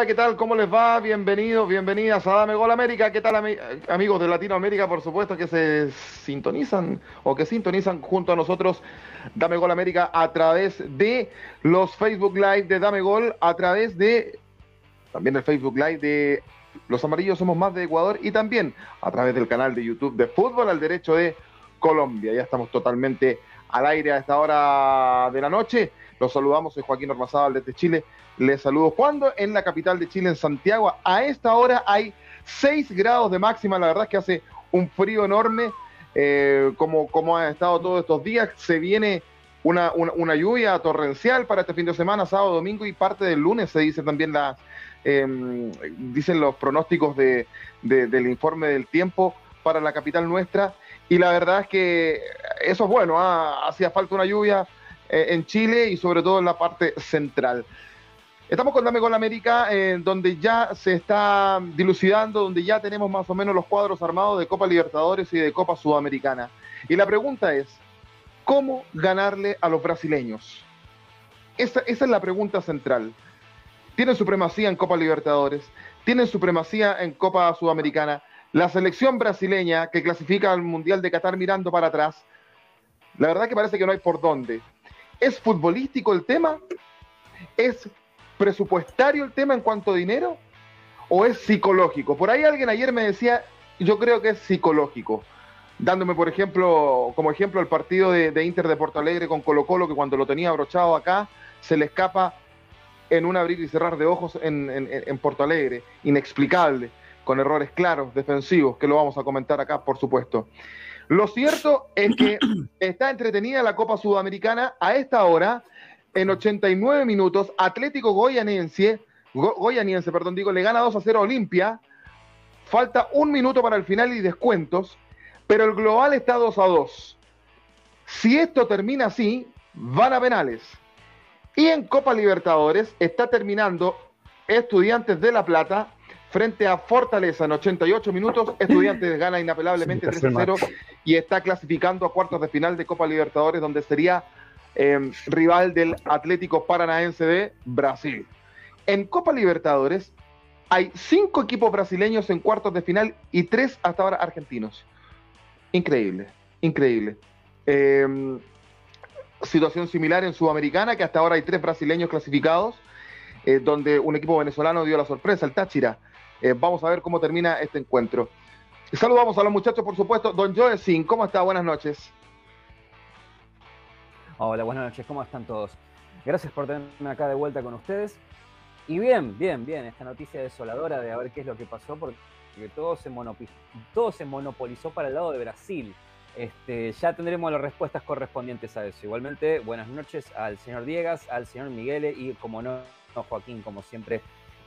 Hola, ¿qué tal? ¿Cómo les va? Bienvenidos, bienvenidas a Dame Gol América. ¿Qué tal, amigos de Latinoamérica, por supuesto, que se sintonizan o que sintonizan junto a nosotros Dame Gol América a través de los Facebook Live de Dame Gol, a través de también el Facebook Live de Los Amarillos Somos Más de Ecuador y también a través del canal de YouTube de Fútbol al Derecho de Colombia. Ya estamos totalmente al aire a esta hora de la noche. Los saludamos, soy Joaquín Ormazábal desde Chile. Les saludo cuando en la capital de Chile, en Santiago. A esta hora hay 6 grados de máxima. La verdad es que hace un frío enorme. Eh, como, como ha estado todos estos días, se viene una, lluvia torrencial para este fin de semana, sábado, domingo y parte del lunes, se dice también la, em, dicen los pronósticos de, del informe del tiempo para la capital nuestra. Y la verdad es que eso es bueno, ¿ah? hacía falta una lluvia eh, en Chile y sobre todo en la parte central. Estamos con Dame Gol América, eh, donde ya se está dilucidando, donde ya tenemos más o menos los cuadros armados de Copa Libertadores y de Copa Sudamericana. Y la pregunta es, ¿cómo ganarle a los brasileños? Esa, esa es la pregunta central. Tienen supremacía en Copa Libertadores, tienen supremacía en Copa Sudamericana. La selección brasileña que clasifica al Mundial de Qatar mirando para atrás, la verdad que parece que no hay por dónde. ¿Es futbolístico el tema? ¿Es presupuestario el tema en cuanto a dinero? ¿O es psicológico? Por ahí alguien ayer me decía, yo creo que es psicológico, dándome por ejemplo, como ejemplo el partido de, Inter de Porto Alegre con Colo Colo, que cuando lo tenía abrochado acá, se le escapa en un abrir y cerrar de ojos en, en Porto Alegre, inexplicable, con errores claros, defensivos, que lo vamos a comentar acá, por supuesto. Lo cierto es que está entretenida la Copa Sudamericana a esta hora, en 89 minutos, Atlético Goyanense, Goyaniense, perdón, digo, le gana 2 a 0 a Olimpia. Falta un minuto para el final y descuentos, pero el global está 2 a 2. Si esto termina así, van a penales. Y en Copa Libertadores está terminando Estudiantes de La Plata frente a Fortaleza en 88 minutos. Estudiantes gana inapelablemente 3-0 y está clasificando a cuartos de final de Copa Libertadores, donde sería em, rival del Atlético Paranaense de Brasil. En Copa Libertadores hay cinco equipos brasileños en cuartos de final y tres hasta ahora argentinos. Increíble, increíble. Em, situación similar en Sudamericana, que hasta ahora hay tres brasileños clasificados, eh, donde un equipo venezolano dio la sorpresa, el Táchira. Eh, vamos a ver cómo termina este encuentro. Saludamos a los muchachos, por supuesto. Don Joe Sin, ¿cómo está? Buenas noches. Hola, buenas noches, ¿cómo están todos? Gracias por tenerme acá de vuelta con ustedes. Y bien, bien, bien, esta noticia desoladora de a ver qué es lo que pasó, porque todo se, todo se monopolizó para el lado de Brasil. Este, ya tendremos las respuestas correspondientes a eso. Igualmente, buenas noches al señor Diegas, al señor Miguel y, como no, Joaquín, como siempre,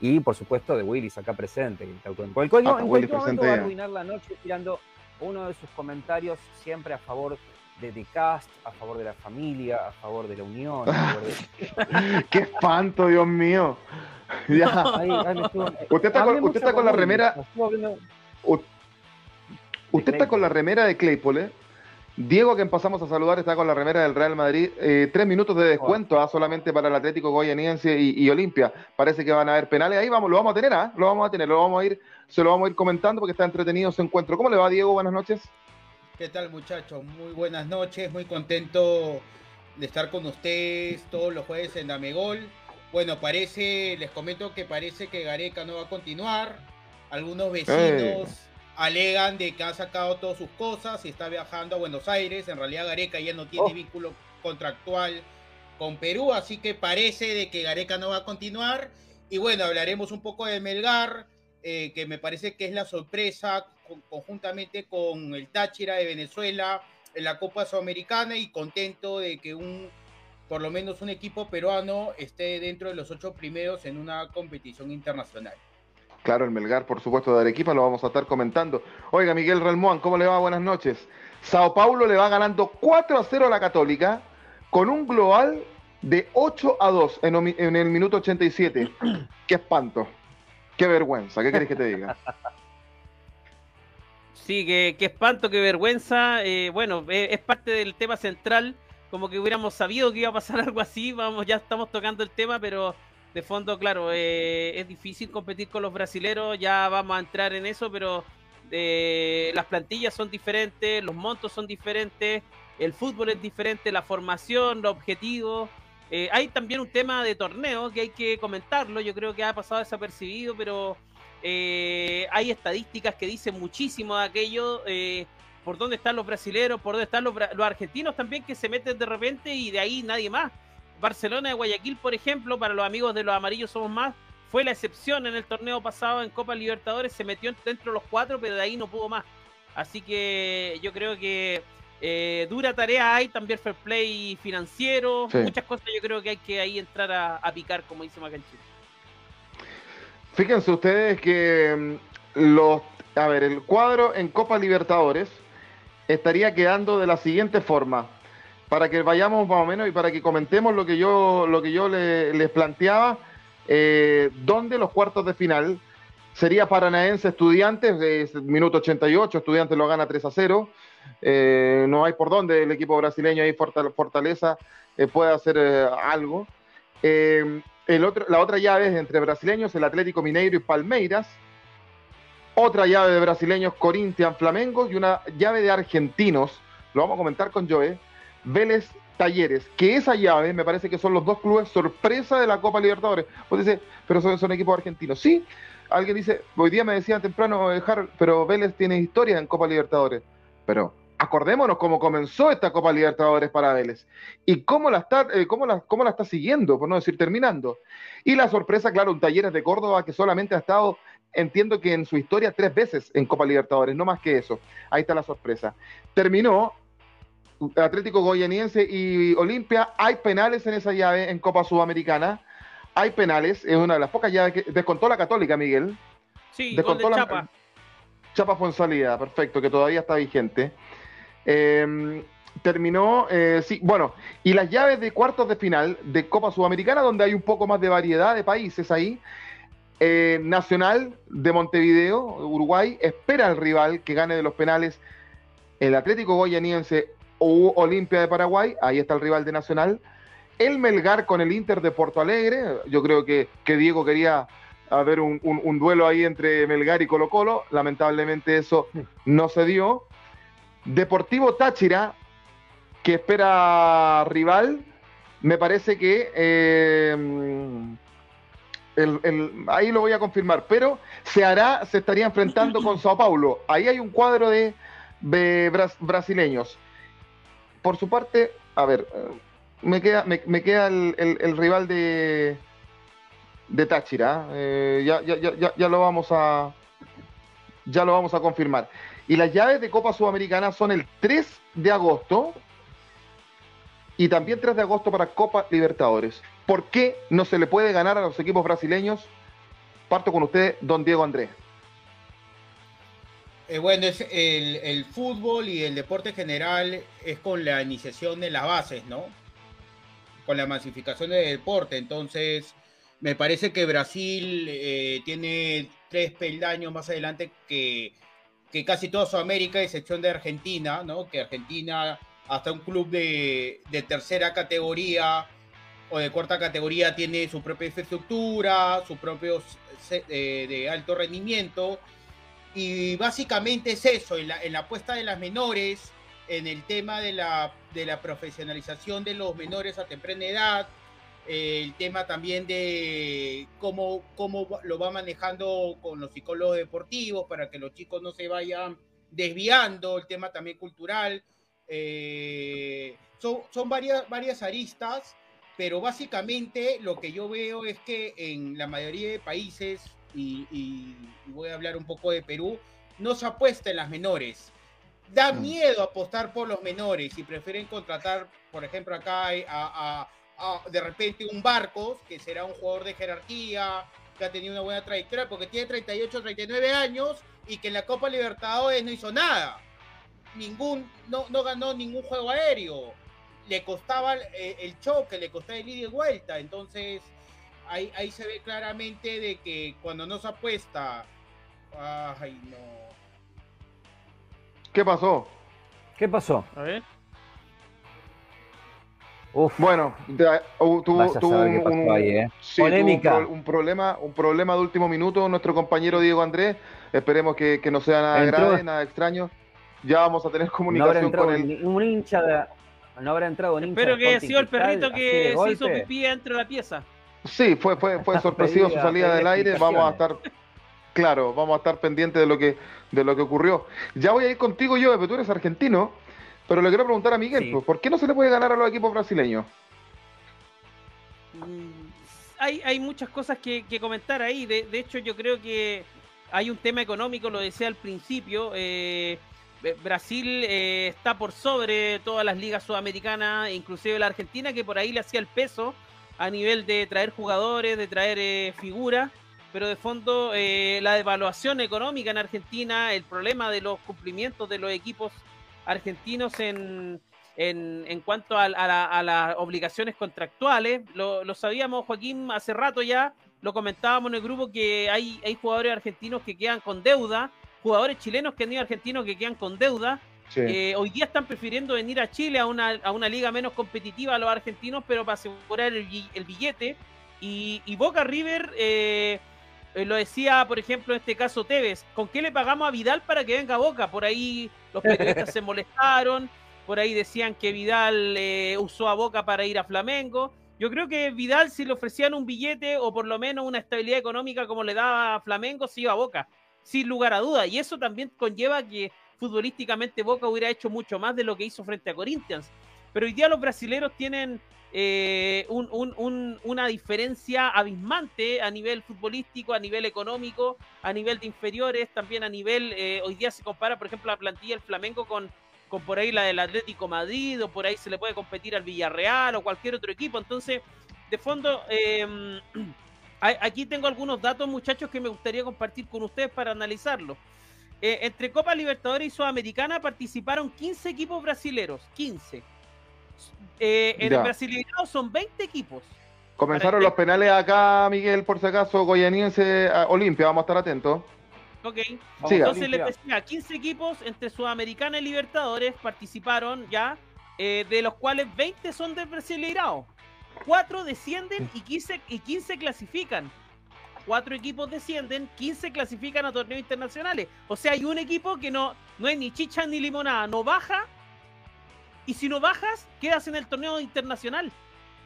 y por supuesto de Willis acá presente. En cualquier, ah, momento va a arruinar la noche tirando uno de sus comentarios siempre a favor de The Cast, a favor de la familia, a favor de la unión. ¡Qué espanto, Dios mío! usted está, con, usted está con la remera. Usted está con la remera de Claypole, Diego, que empezamos a saludar, está con la remera del Real Madrid. Eh, tres minutos de descuento ah, solamente para el Atlético Goyaniense y, Olimpia. Parece que van a haber penales. Ahí vamos, lo vamos a tener, ¿ah? Lo vamos a tener, lo vamos a ir, se lo vamos a ir comentando porque está entretenido ese encuentro. ¿Cómo le va, Diego? Buenas noches. ¿Qué tal, muchachos? Muy buenas noches, muy contento de estar con ustedes todos los jueves en Damegol. Bueno, parece, les comento que parece que Gareca no va a continuar. Algunos vecinos alegan de que ha sacado todas sus cosas y está viajando a Buenos Aires. En realidad Gareca ya no tiene oh. vínculo contractual con Perú, así que parece de que Gareca no va a continuar. Y bueno, hablaremos un poco de Melgar, eh, que me parece que es la sorpresa conjuntamente con el Táchira de Venezuela en la Copa Sudamericana y contento de que un por lo menos un equipo peruano esté dentro de los ocho primeros en una competición internacional. Claro, el Melgar, por supuesto, de Arequipa, lo vamos a estar comentando. Oiga, Miguel Relmuán, ¿cómo le va? Buenas noches. Sao Paulo le va ganando 4 a 0 a la Católica con un global de 8 a 2 en, el minuto 87. Qué espanto. Qué vergüenza. ¿Qué querés que te diga? Sí, qué, espanto, qué vergüenza. Eh, bueno, eh, es parte del tema central. Como que hubiéramos sabido que iba a pasar algo así. Vamos, ya estamos tocando el tema, pero de fondo, claro, eh, es difícil competir con los brasileros. Ya vamos a entrar en eso, pero las plantillas son diferentes, los montos son diferentes, el fútbol es diferente, la formación, los objetivos. hay también un tema de torneo que hay que comentarlo. Yo creo que ha pasado desapercibido, pero eh, hay estadísticas que dicen muchísimo de aquello, eh, por dónde están los brasileños, por dónde están los, argentinos también que se meten de repente y de ahí nadie más. Barcelona de Guayaquil, por ejemplo, para los amigos de los amarillos somos más, fue la excepción en el torneo pasado en Copa Libertadores, se metió dentro de los cuatro, pero de ahí no pudo más. Así que yo creo que eh, dura tarea hay, también fair play financiero, muchas cosas yo creo que hay que ahí entrar a, picar, como dice Macanchito. Fíjense ustedes que mm, los, a ver, el cuadro en Copa Libertadores estaría quedando de la siguiente forma, para que vayamos más o menos y para que comentemos lo que yo, lo que yo les planteaba, eh, donde los cuartos de final sería Paranaense Estudiantes, minuto 88, Estudiantes lo gana 3 a 0. Eh, no hay por dónde el equipo brasileño ahí Fortaleza eh, puede hacer algo la otra llave es entre brasileños, el Atlético Mineiro y Palmeiras. Otra llave de brasileños, Corinthians, Flamengo. Y una llave de argentinos, lo vamos a comentar con Joe, Vélez Talleres. Que esa llave me parece que son los dos clubes sorpresa de la Copa Libertadores. Pues dice, pero son, equipos argentinos. Sí, alguien dice, hoy día me decían temprano, eh, pero Vélez tiene historia en Copa Libertadores. Pero acordémonos cómo comenzó esta Copa Libertadores para Vélez y cómo la está, eh, cómo la, cómo la está siguiendo, por no decir terminando. Y la sorpresa, claro, un Talleres de Córdoba que solamente ha estado, entiendo que en su historia, tres veces en Copa Libertadores, no más que eso. Ahí está la sorpresa. Terminó Atlético Goyaniense y Olimpia. Hay penales en esa llave en Copa Sudamericana. Hay penales, es una de las pocas llaves que descontó la Católica, Miguel. Sí, descontó la Chapa. Chapa fue en salida, perfecto, que todavía está vigente. Em, terminó, eh, sí, bueno, y las llaves de cuartos de final de Copa Sudamericana, donde hay un poco más de variedad de países ahí. Eh, Nacional de Montevideo, Uruguay, espera al rival que gane de los penales el Atlético Goyaniense Olimpia de Paraguay, ahí está el rival de Nacional. El Melgar con el Inter de Porto Alegre, yo creo que, Diego quería haber un, un, duelo ahí entre Melgar y Colo Colo, lamentablemente eso no se dio. Deportivo Táchira, que espera rival, me parece que eh, ahí lo voy a confirmar, pero se hará, se estaría enfrentando con Sao Paulo. Ahí hay un cuadro de, brasileños. Por su parte, a ver, me queda, el, rival de, Táchira. Eh, ya, lo vamos a ya lo vamos a confirmar. Y las llaves de Copa Sudamericana son el 3 de agosto y también 3 de agosto para Copa Libertadores. ¿Por qué no se le puede ganar a los equipos brasileños? Parto con usted, don Diego Andrés. Eh, bueno, es el, fútbol y el deporte general es con la iniciación de las bases, ¿no? Con la masificación del deporte. Entonces, me parece que Brasil eh, tiene tres peldaños más adelante que que casi toda Sudamérica, excepción de Argentina, ¿no? Que Argentina, hasta un club de, tercera categoría o de cuarta categoría, tiene su propia infraestructura, su propio eh, de alto rendimiento. Y básicamente es eso, en la, en la puesta de las menores, en el tema de la, de la profesionalización de los menores a temprana edad, el tema también de cómo, cómo lo va manejando con los psicólogos deportivos para que los chicos no se vayan desviando, el tema también cultural. Eh, son, son varias, varias aristas, pero básicamente lo que yo veo es que en la mayoría de países, y, voy a hablar un poco de Perú, no se apuesta en las menores. Da mm. miedo apostar por los menores y prefieren contratar, por ejemplo, acá a de repente un Barcos, que será un jugador de jerarquía, que ha tenido una buena trayectoria, porque tiene 38, 39 años y que en la Copa Libertadores no hizo nada. Ningún, no, no ganó ningún juego aéreo. Le costaba eh, el choque, le costaba el ida y vuelta. Entonces, ahí, ahí se ve claramente de que cuando no se apuesta, ay no. ¿Qué pasó? ¿Qué pasó? A ver. Uf, Bueno, de- uh, tuvo, a tuvo un, ahí, ¿eh? sí, tuvo un Polémica. un, problema, un problema de último minuto nuestro compañero Diego Andrés. Esperemos que, que no sea nada Entró- grave, nada extraño. Ya vamos a tener No comunicación entrado con él. un hincha de. No habrá entrado un hincha Espero que haya sido el perrito que se hizo pipí dentro de la pieza. Sí, fue, fue, fue sorpresiva su salida del aire. Vamos a estar, claro, vamos a estar pendientes de lo que, de lo que ocurrió. Ya voy a ir contigo yo, pero tú eres argentino. Pero le quiero preguntar a Miguel, Sí. pues, ¿por qué no se le puede ganar a los equipos brasileños? Mm, Hay, hay muchas cosas que, que comentar ahí. De, de hecho, yo creo que hay un tema económico, lo decía al principio. eh, Brasil eh, está por sobre todas las ligas sudamericanas, inclusive la Argentina, que por ahí le hacía el peso a nivel de traer jugadores, de traer eh, figuras. Pero de fondo, eh, la devaluación económica en Argentina, el problema de los cumplimientos de los equipos argentinos en, en, en cuanto a, a la- a las obligaciones contractuales, lo, lo sabíamos, Joaquín, hace rato ya, lo comentábamos en el grupo que hay, hay jugadores argentinos que quedan con deuda, jugadores chilenos que han ido argentinos que quedan con deuda. Sí. Eh, hoy día están prefiriendo venir a Chile a una, a una liga menos competitiva a los argentinos, pero para asegurar el, bi- el billete. Y, y Boca River, eh, eh, lo decía, por ejemplo, en este caso Tevez, ¿con qué le pagamos a Vidal para que venga a Boca? Por ahí los periodistas se molestaron, por ahí decían que Vidal eh, usó a Boca para ir a Flamengo. Yo creo que Vidal, si le ofrecían un billete o por lo menos una estabilidad económica como le daba a Flamengo, se iba a Boca, sin lugar a duda. Y eso también conlleva que futbolísticamente Boca hubiera hecho mucho más de lo que hizo frente a Corinthians. Pero hoy día los brasileros tienen eh, un- un- un- una diferencia abismante a nivel futbolístico, a nivel económico, a nivel de inferiores, también a nivel, eh, hoy día se compara, por ejemplo, la plantilla del Flamengo con, por ahí la del Atlético Madrid, o por ahí se le puede competir al Villarreal o cualquier otro equipo. Entonces, de fondo, a- aquí tengo algunos datos, muchachos, que me gustaría compartir con ustedes para analizarlo. Eh, entre Copa Libertadores y Sudamericana participaron 15 equipos brasileros, 15. Eh, en Ya. el Brasileirao son 20 equipos. Comenzaron los penales acá, Miguel, por si acaso, Goyaniense Olimpia, vamos a estar atentos. Ok. Vamos. Entonces les decía, 15 equipos entre Sudamericana y Libertadores participaron ya, eh, de los cuales 20 son del Brasileirao. 4 descienden y 15, y 15 clasifican. Cuatro equipos descienden, 15 clasifican a torneos internacionales. O sea, hay un equipo que no, no es ni chicha ni limonada, no baja. Y si no bajas, quedas en el torneo internacional.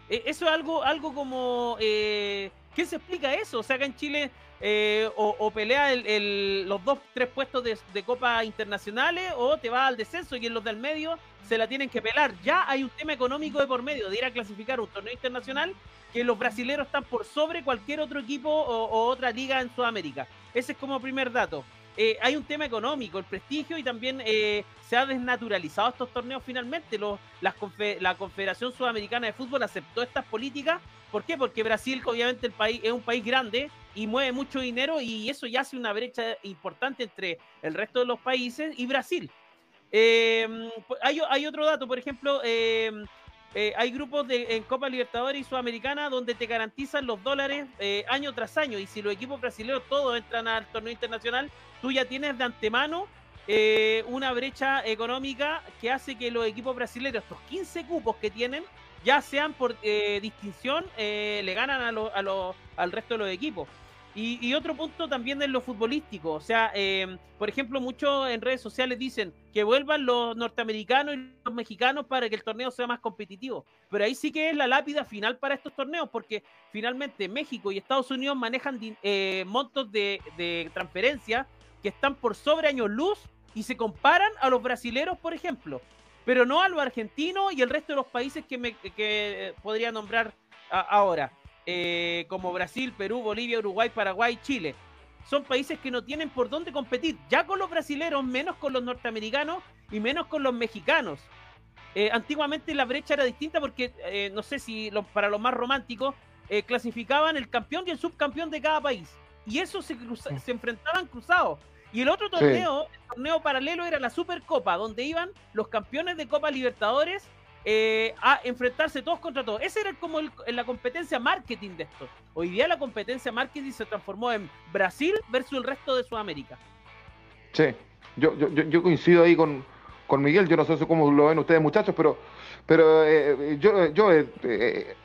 Eh, eso es algo, algo como... Eh, ¿Qué se explica eso? O sea, acá en Chile eh, o, pelea el- el- los dos, tres puestos de, de Copa Internacionales o te va al descenso y en los del medio se la tienen que pelar. Ya hay un tema económico de por medio de ir a clasificar un torneo internacional que los brasileros están por sobre cualquier otro equipo o, otra liga en Sudamérica. Ese es como primer dato. Eh, hay un tema económico, el prestigio y también eh, se ha desnaturalizado estos torneos finalmente. La Confederación Sudamericana de Fútbol aceptó estas políticas. ¿Por qué? Porque Brasil, obviamente el país, es un país grande y mueve mucho dinero y eso ya hace una brecha importante entre el resto de los países y Brasil. Eh, hay otro dato, por ejemplo, eh, hay grupos de, en Copa Libertadores y Sudamericana donde te garantizan los dólares eh, año tras año. Y si los equipos brasileños todos entran al torneo internacional, tú ya tienes de antemano eh, una brecha económica que hace que los equipos brasileños, estos 15 cupos que tienen, ya sean por eh, distinción, eh, le ganan a a al resto de los equipos. Y, y otro punto también es lo futbolístico. O sea, eh, por ejemplo, muchos en redes sociales dicen que vuelvan los norteamericanos y los mexicanos para que el torneo sea más competitivo. Pero ahí sí que es la lápida final para estos torneos, porque finalmente México y Estados Unidos manejan eh, montos de, de transferencia que están por sobre años luz y se comparan a los brasileros, por ejemplo, pero no a los argentinos y el resto de los países que, me, que podría nombrar ahora, eh, como Brasil, Perú, Bolivia, Uruguay, Paraguay, Chile. Son países que no tienen por dónde competir, ya con los brasileros, menos con los norteamericanos y menos con los mexicanos. Eh, antiguamente la brecha era distinta porque, eh, no sé si lo- para los más románticos, clasificaban el campeón y el subcampeón de cada país. Y eso se, cruza- se enfrentaban cruzados. Y el otro torneo, el torneo paralelo era la Supercopa, donde iban los campeones de Copa Libertadores eh, a enfrentarse todos contra todos. Esa era como el- la competencia marketing de esto. Hoy día la competencia marketing se transformó en Brasil versus el resto de Sudamérica. Sí. yo, yo, yo coincido ahí con, con Miguel, yo no sé cómo lo ven ustedes muchachos, pero, pero eh, yo, yo eh,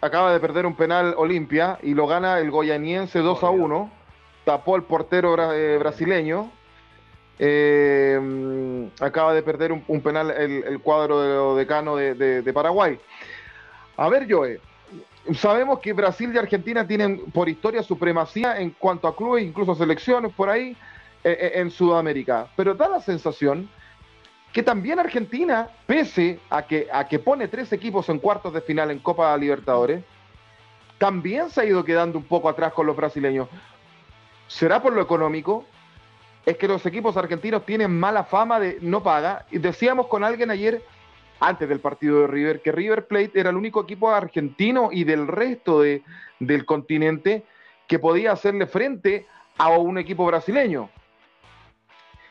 acaba de perder un penal Olimpia y lo gana el goyaniense 2 a 1, tapó el portero brasileño, acaba de perder un, penal el, cuadro de decano de, Paraguay. A ver, Joe, sabemos que Brasil y Argentina tienen por historia supremacía en cuanto a clubes, incluso selecciones por ahí en Sudamérica, pero da la sensación que también Argentina, pese a que, a que pone tres equipos en cuartos de final en Copa Libertadores, también se ha ido quedando un poco atrás con los brasileños. ¿Será por lo económico? Es que los equipos argentinos tienen mala fama de no paga. Y decíamos con alguien ayer, antes del partido de River, que River Plate era el único equipo argentino y del resto de, del continente que podía hacerle frente a un equipo brasileño.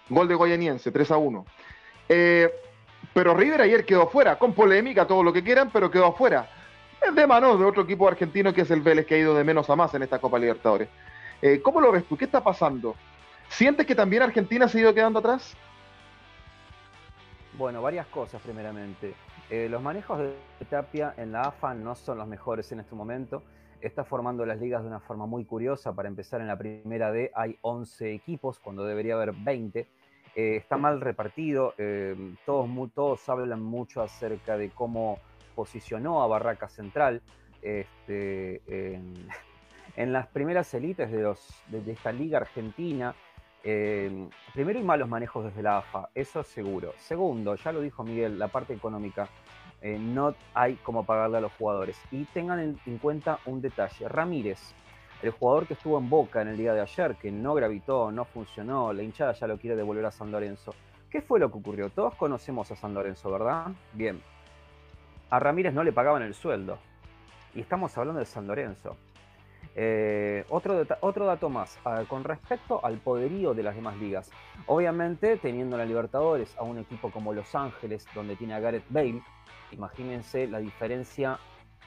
Gol de Goyaniense, 3 a 1. Eh, pero River ayer quedó fuera, con polémica, todo lo que quieran, pero quedó fuera. De mano de otro equipo argentino que es el Vélez, que ha ido de menos a más en esta Copa Libertadores. Eh, ¿Cómo lo ves tú? ¿Qué está pasando? ¿Sientes que también Argentina se ha ido quedando atrás? Bueno, varias cosas primeramente. Eh, los manejos de Tapia en la AFA no son los mejores en este momento. Está formando las ligas de una forma muy curiosa. Para empezar, en la primera D hay 11 equipos, cuando debería haber 20. Eh, está mal repartido, em, todos, todos hablan mucho acerca de cómo posicionó a Barraca Central este, en, las primeras élites de, de, esta liga argentina. Em, primero, hay malos manejos desde la AFA, eso seguro. Segundo, ya lo dijo Miguel, la parte económica. Eh, no hay cómo pagarle a los jugadores. Y tengan en cuenta un detalle. Ramírez, el jugador que estuvo en Boca en el día de ayer, que no gravitó, no funcionó, la hinchada ya lo quiere devolver a San Lorenzo. ¿Qué fue lo que ocurrió? Todos conocemos a San Lorenzo, ¿verdad? Bien. A Ramírez no le pagaban el sueldo. Y estamos hablando de San Lorenzo. Eh, otro, otro, dato más, con respecto al poderío de las demás ligas. Obviamente, teniendo la Libertadores a un equipo como Los Ángeles, donde tiene a Gareth Bale, imagínense la diferencia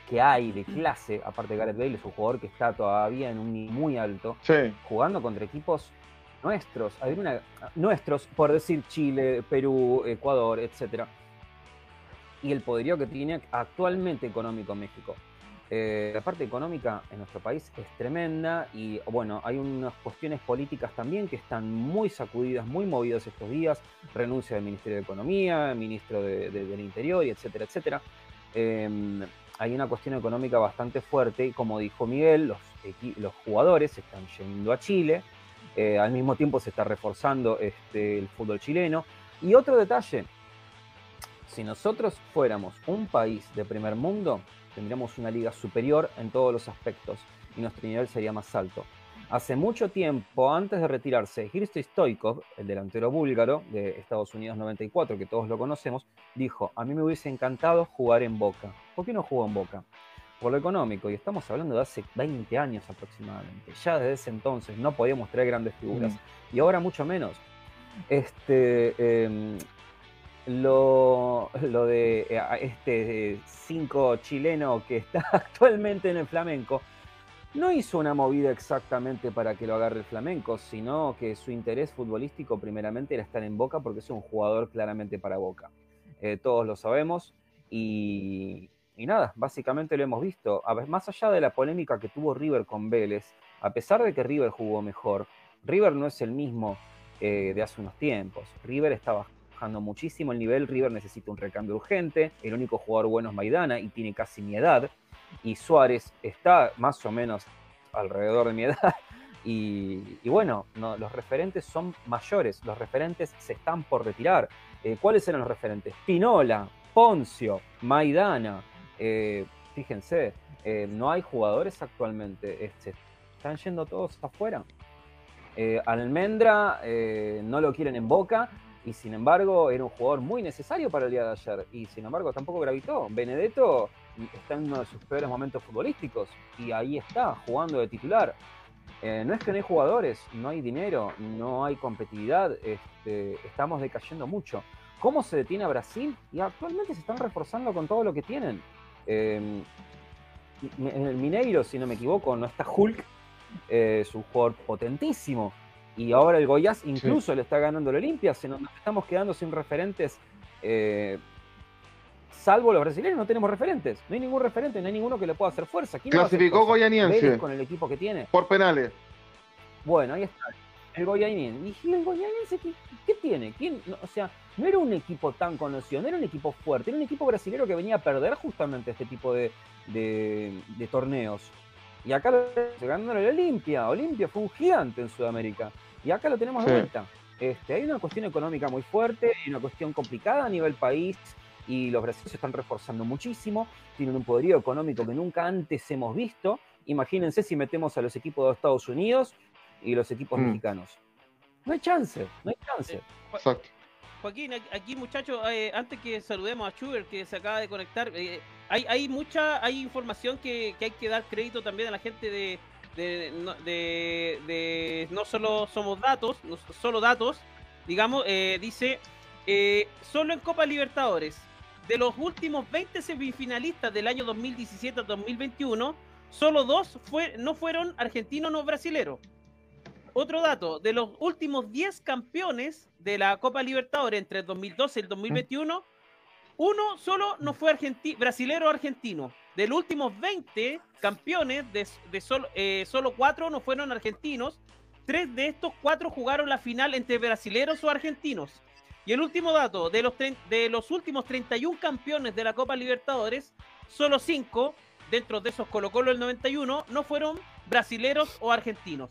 que hay de clase, aparte de Gareth Bale, es un jugador que está todavía en un nivel muy alto, jugando contra equipos nuestros, hay una, nuestros, por decir Chile, Perú, Ecuador, etc. Y el poderío que tiene actualmente económico México. Eh, la parte económica en nuestro país es tremenda y bueno, hay unas cuestiones políticas también que están muy sacudidas, muy movidas estos días. Renuncia del Ministerio de Economía, ministro del Interior y etcétera, etcétera. Em, hay una cuestión económica bastante fuerte y como dijo Miguel, los, los jugadores están yendo a Chile, eh, al mismo tiempo se está reforzando este, el fútbol chileno. Y otro detalle, si nosotros fuéramos un país de primer mundo, tendríamos una liga superior en todos los aspectos y nuestro nivel sería más alto. Hace mucho tiempo, antes de retirarse, Hirsti Stoikov, el delantero búlgaro de Estados Unidos 94, que todos lo conocemos, dijo, a mí me hubiese encantado jugar en Boca. ¿Por qué no jugó en Boca? Por lo económico, y estamos hablando de hace 20 años aproximadamente. Ya desde ese entonces no podíamos traer grandes figuras, mm. y ahora mucho menos. Este, em, lo, de eh, este cinco chileno que está actualmente en el flamenco, no hizo una movida exactamente para que lo agarre el flamenco, sino que su interés futbolístico primeramente era estar en Boca porque es un jugador claramente para Boca. Eh, todos lo sabemos y, nada, básicamente lo hemos visto. A más allá de la polémica que tuvo River con Vélez, a pesar de que River jugó mejor, River no es el mismo eh, de hace unos tiempos. River está bajando muchísimo el nivel, River necesita un recambio urgente, el único jugador bueno es Maidana y tiene casi mi edad y Suárez está más o menos alrededor de mi edad. Y, bueno, los referentes son mayores, los referentes se están por retirar. Eh, ¿Cuáles eran los referentes? Pinola, Poncio, Maidana. Eh, fíjense, eh, no hay jugadores actualmente, este, están yendo todos afuera. Almendra no lo quieren en boca y sin embargo era un jugador muy necesario para el día de ayer y sin embargo tampoco gravitó. Benedetto está en uno de sus peores momentos futbolísticos y ahí está, jugando de titular. Eh, no es que no hay jugadores, no hay dinero, no hay competitividad, este, estamos decayendo mucho. ¿Cómo se detiene a Brasil? Y actualmente se están reforzando con todo lo que tienen. Em, en el Mineiro, si no me equivoco, no está Hulk, eh, es un jugador potentísimo. Y ahora el Goiás incluso le está ganando la Olimpia, se nos estamos quedando sin referentes. Eh, salvo los brasileños, no tenemos referentes. No hay ningún referente, no hay ninguno que le pueda hacer fuerza. Clasificó Goianiense. Con el equipo que tiene. Por penales. Bueno, ahí está. El Goianiense. ¿Y el Goianiense qué, tiene? ¿Quién? o sea, no era un equipo tan conocido, no era un equipo fuerte, era un equipo brasileño que venía a perder justamente este tipo de, torneos. Y acá lo ganando la Olimpia. Olimpia fue un gigante en Sudamérica. Y acá lo tenemos de vuelta. Este, hay una cuestión económica muy fuerte, hay una cuestión complicada a nivel país y los brasileños se están reforzando muchísimo, tienen un poderío económico que nunca antes hemos visto. Imagínense si metemos a los equipos de Estados Unidos y los equipos mm. mexicanos. No hay chance, no hay chance. Eh, Exacto. Joaquín, aquí muchachos, eh, antes que saludemos a Schubert que se acaba de conectar, eh, hay, hay mucha hay información que, hay que dar crédito también a la gente de, de, de, no solo somos datos, solo datos, digamos, dice, solo en Copa Libertadores, de los últimos 20 semifinalistas del año 2017-2021, solo dos fue, no fueron argentinos no brasileros. Otro dato, de los últimos 10 campeones de la Copa Libertadores entre el 2012 y el 2021, uno solo no fue brasilero argentino. De los últimos 20 campeones, de, solo, eh, solo cuatro no fueron argentinos. Tres de estos cuatro jugaron la final entre brasileros o argentinos. Y el último dato, de los, de los últimos 31 campeones de la Copa Libertadores, solo cinco, dentro de esos Colo Colo del 91, no fueron brasileros o argentinos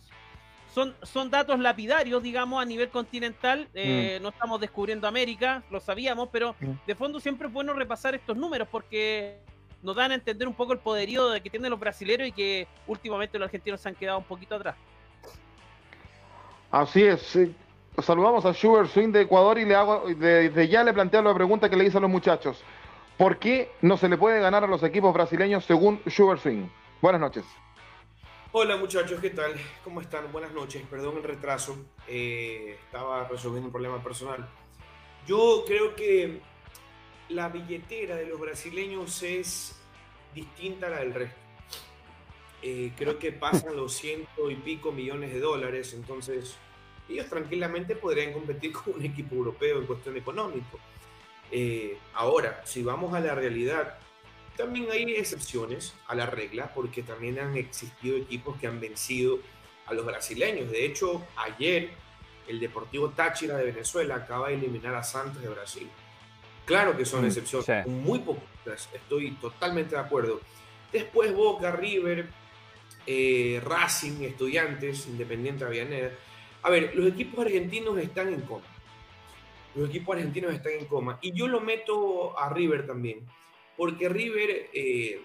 son, datos lapidarios, digamos, a nivel continental. Eh, mm. No estamos descubriendo América, lo sabíamos, pero mm. de fondo siempre es bueno repasar estos números porque nos dan a entender un poco el poderío de que tienen los brasileños y que últimamente los argentinos se han quedado un poquito atrás. Así es. Saludamos a Sugar Swing de Ecuador y le hago, desde ya le planteo la pregunta que le hice a los muchachos. ¿Por qué no se le puede ganar a los equipos brasileños según Sugar Swing? Buenas noches. Hola muchachos, ¿qué tal? ¿Cómo están? Buenas noches, perdón el retraso, eh, estaba resolviendo un problema personal. Yo creo que la billetera de los brasileños es distinta a la del resto. Eh, creo que pasan los ciento y pico millones de dólares, entonces ellos tranquilamente podrían competir con un equipo europeo en cuestión económico. Eh, ahora, si vamos a la realidad, también hay excepciones a la regla porque también han existido equipos que han vencido a los brasileños. De hecho, ayer el Deportivo Táchira de Venezuela acaba de eliminar a Santos de Brasil. Claro que son mm, excepciones, muy pocas, estoy totalmente de acuerdo. Después Boca, River, eh, Racing, Estudiantes, Independiente Avianera. A ver, los equipos argentinos están en coma. Los equipos argentinos están en coma. Y yo lo meto a River también porque River, eh,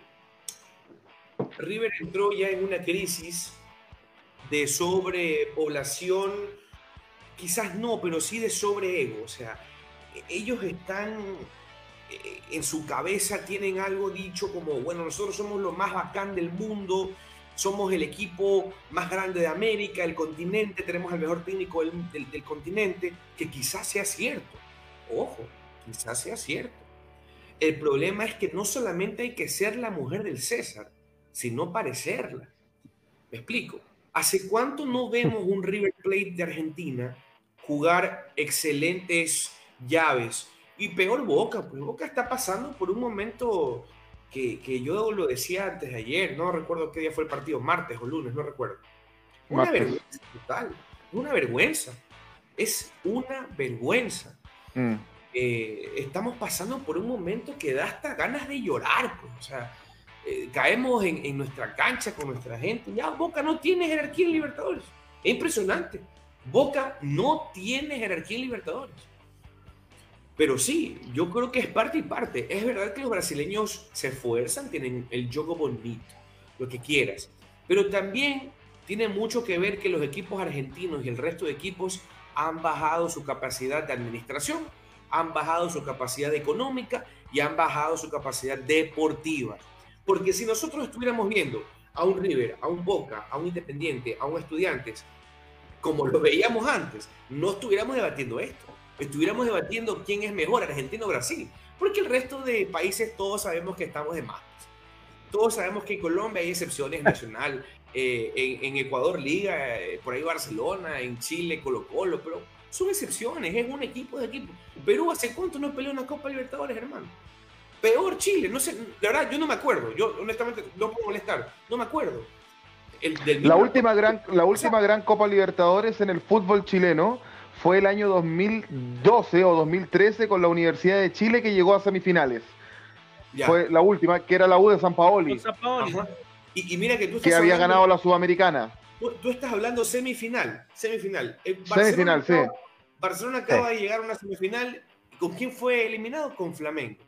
River entró ya en una crisis de sobrepoblación, quizás no, pero sí de sobreego. O sea, ellos están eh, en su cabeza, tienen algo dicho como, bueno, nosotros somos lo más bacán del mundo, somos el equipo más grande de América, el continente, tenemos el mejor técnico del, del continente, que quizás sea cierto. Ojo, quizás sea cierto el problema es que no solamente hay que ser la mujer del César, sino parecerla. Me explico. ¿Hace cuánto no vemos un River Plate de Argentina jugar excelentes llaves? Y peor Boca, pues Boca está pasando por un momento que, yo lo decía antes de ayer, no recuerdo qué día fue el partido, martes o lunes, no recuerdo. Una vergüenza total, una vergüenza. Es una vergüenza. Mm. Eh, estamos pasando por un momento que da hasta ganas de llorar, pues, o sea, eh, caemos en, nuestra cancha con nuestra gente, ya Boca no tiene jerarquía en Libertadores, es impresionante, Boca no tiene jerarquía en Libertadores. Pero sí, yo creo que es parte y parte. Es verdad que los brasileños se esfuerzan, tienen el juego bonito, lo que quieras. Pero también tiene mucho que ver que los equipos argentinos y el resto de equipos han bajado su capacidad de administración han bajado su capacidad económica y han bajado su capacidad deportiva. Porque si nosotros estuviéramos viendo a un River, a un Boca, a un Independiente, a un Estudiantes, como lo veíamos antes, no estuviéramos debatiendo esto. Estuviéramos debatiendo quién es mejor, Argentina o Brasil. Porque el resto de países todos sabemos que estamos de más. Todos sabemos que en Colombia hay excepciones nacional, eh, en, Ecuador Liga, eh, por ahí Barcelona, en Chile Colo Colo, pero son excepciones, es un equipo de equipo. Perú hace cuánto no peleó una Copa Libertadores, hermano. Peor Chile, no sé, de verdad yo no me acuerdo, yo honestamente no puedo molestar, no me acuerdo. la, última gran, la última gran Copa Libertadores en el fútbol chileno fue el año 2012 o 2013 con la Universidad de Chile que llegó a semifinales. Fue la última, que era la U de San Paoli. Y, mira que tú Que había ganado la Sudamericana. Tú, estás hablando semifinal. Semifinal. Eh, semifinal, sí. Barcelona acaba de llegar a una semifinal. ¿Con quién fue eliminado? Con Flamengo.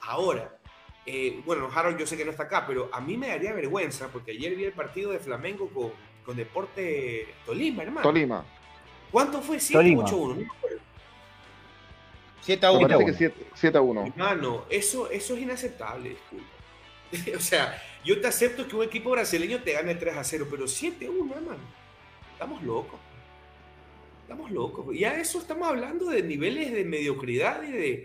Ahora, eh, bueno, Harold yo sé que no está acá, pero a mí me daría vergüenza porque ayer vi el partido de Flamengo con, con Deporte Tolima, hermano. Tolima. ¿Cuánto fue? 7 8 1 7 a 1. 7, a 1. Hermano, eso, eso es inaceptable, disculpa. o sea, yo te acepto que un equipo brasileño te gane 3 a 0, pero 7 a 1, hermano. Estamos locos. Estamos locos. Ya eso estamos hablando de niveles de mediocridad y de.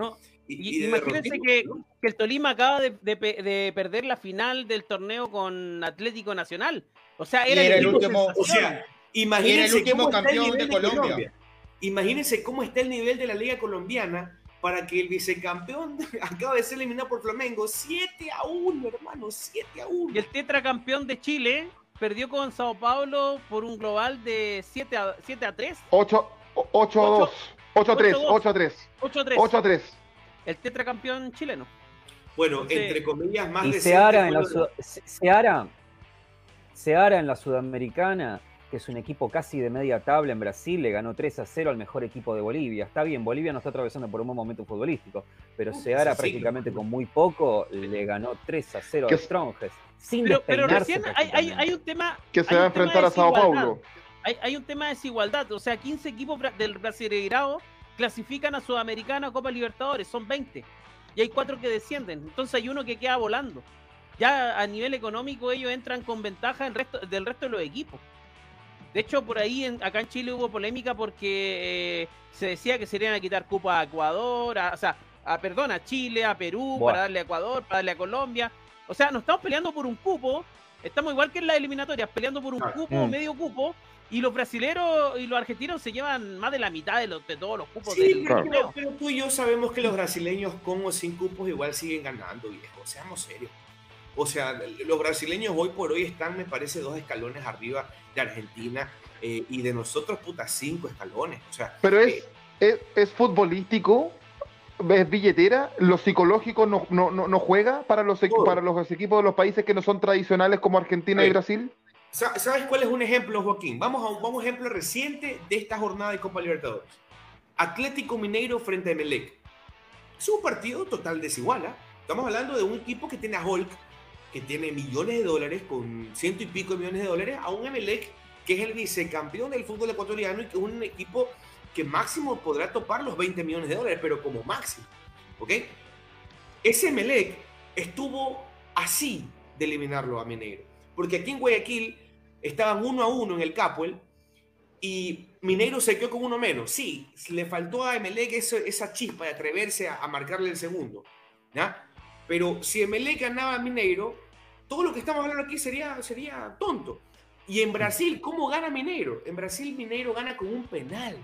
imagínense que, que, el Tolima acaba de, de, perder la final del torneo con Atlético Nacional. O sea, era, el, último. O sea, imagínense el último campeón de Colombia. Imagínense cómo está el nivel de la Liga Colombiana para que el vicecampeón acaba de ser eliminado por Flamengo. 7 a 1, hermano, 7 a 1. Y el tetracampeón de Chile perdió con Sao Paulo por un global de 7 a, 7 a 3. 8, 8 a 2. 8 a 3, 8 a 3. 8 a 3. 8 a 3. El tetracampeón chileno. Bueno, entre comillas, más y de Seara en, la, Seara, Seara en la Sudamericana que es un equipo casi de media tabla en Brasil, le ganó 3 a 0 al mejor equipo de Bolivia. Está bien, Bolivia no está atravesando por un buen momento futbolístico, pero Seara prácticamente con muy poco le ganó 3 a 0 a Strongest. Sin pero, pero recién hay, un tema. Que se va a enfrentar a Sao Paulo. Hay, un tema de desigualdad, o sea, 15 equipos del Brasileirao clasifican a Sudamericana Copa Libertadores, son 20. Y hay 4 que descienden, entonces hay uno que queda volando. Ya a nivel económico ellos entran con ventaja del resto de los equipos. De hecho, por ahí acá en Chile hubo polémica porque eh, se decía que se irían a quitar cupo a Ecuador, o sea, a, perdón, a Chile, a Perú, para darle a Ecuador, para darle a Colombia. O sea, nos estamos peleando por un cupo, estamos igual que en las eliminatorias, peleando por un cupo, mm. medio cupo, y los brasileros y los argentinos se llevan más de la mitad de, los, de todos los cupos del pero, pero, tú y yo sabemos que los brasileños con o sin cupos igual siguen ganando, viejo, seamos serios. O sea, los brasileños hoy por hoy están, me parece, dos escalones arriba de Argentina eh, y de nosotros, puta, cinco escalones. O sea, Pero es, eh, es, futbolístico, es billetera, lo psicológico no, no, no, juega para los, para los equipos de los países que no son tradicionales como Argentina y Brasil. ¿Sabes cuál es un ejemplo, Joaquín? Vamos a un, vamos ejemplo reciente de esta jornada de Copa Libertadores. Atlético Mineiro frente a Emelec. Es un partido total desigual. ¿ah? Estamos hablando de un equipo que tiene a Hulk, que tiene millones de dólares, con ciento y pico de millones de dólares, a un Emelec que es el vicecampeón del fútbol ecuatoriano y que es un equipo que máximo podrá topar los 20 millones de dólares, pero como máximo. ¿Ok? Ese Emelec estuvo así de eliminarlo a Mineiro. Porque aquí en Guayaquil estaban uno a uno en el Capuel y Mineiro se quedó con uno menos. Sí, le faltó a Emelec esa chispa de atreverse a, marcarle el segundo. ¿ya? Pero si Emelec ganaba a Mineiro, todo lo que estamos hablando aquí sería, sería tonto. Y en Brasil, ¿cómo gana Mineiro? En Brasil Mineiro gana con un penal.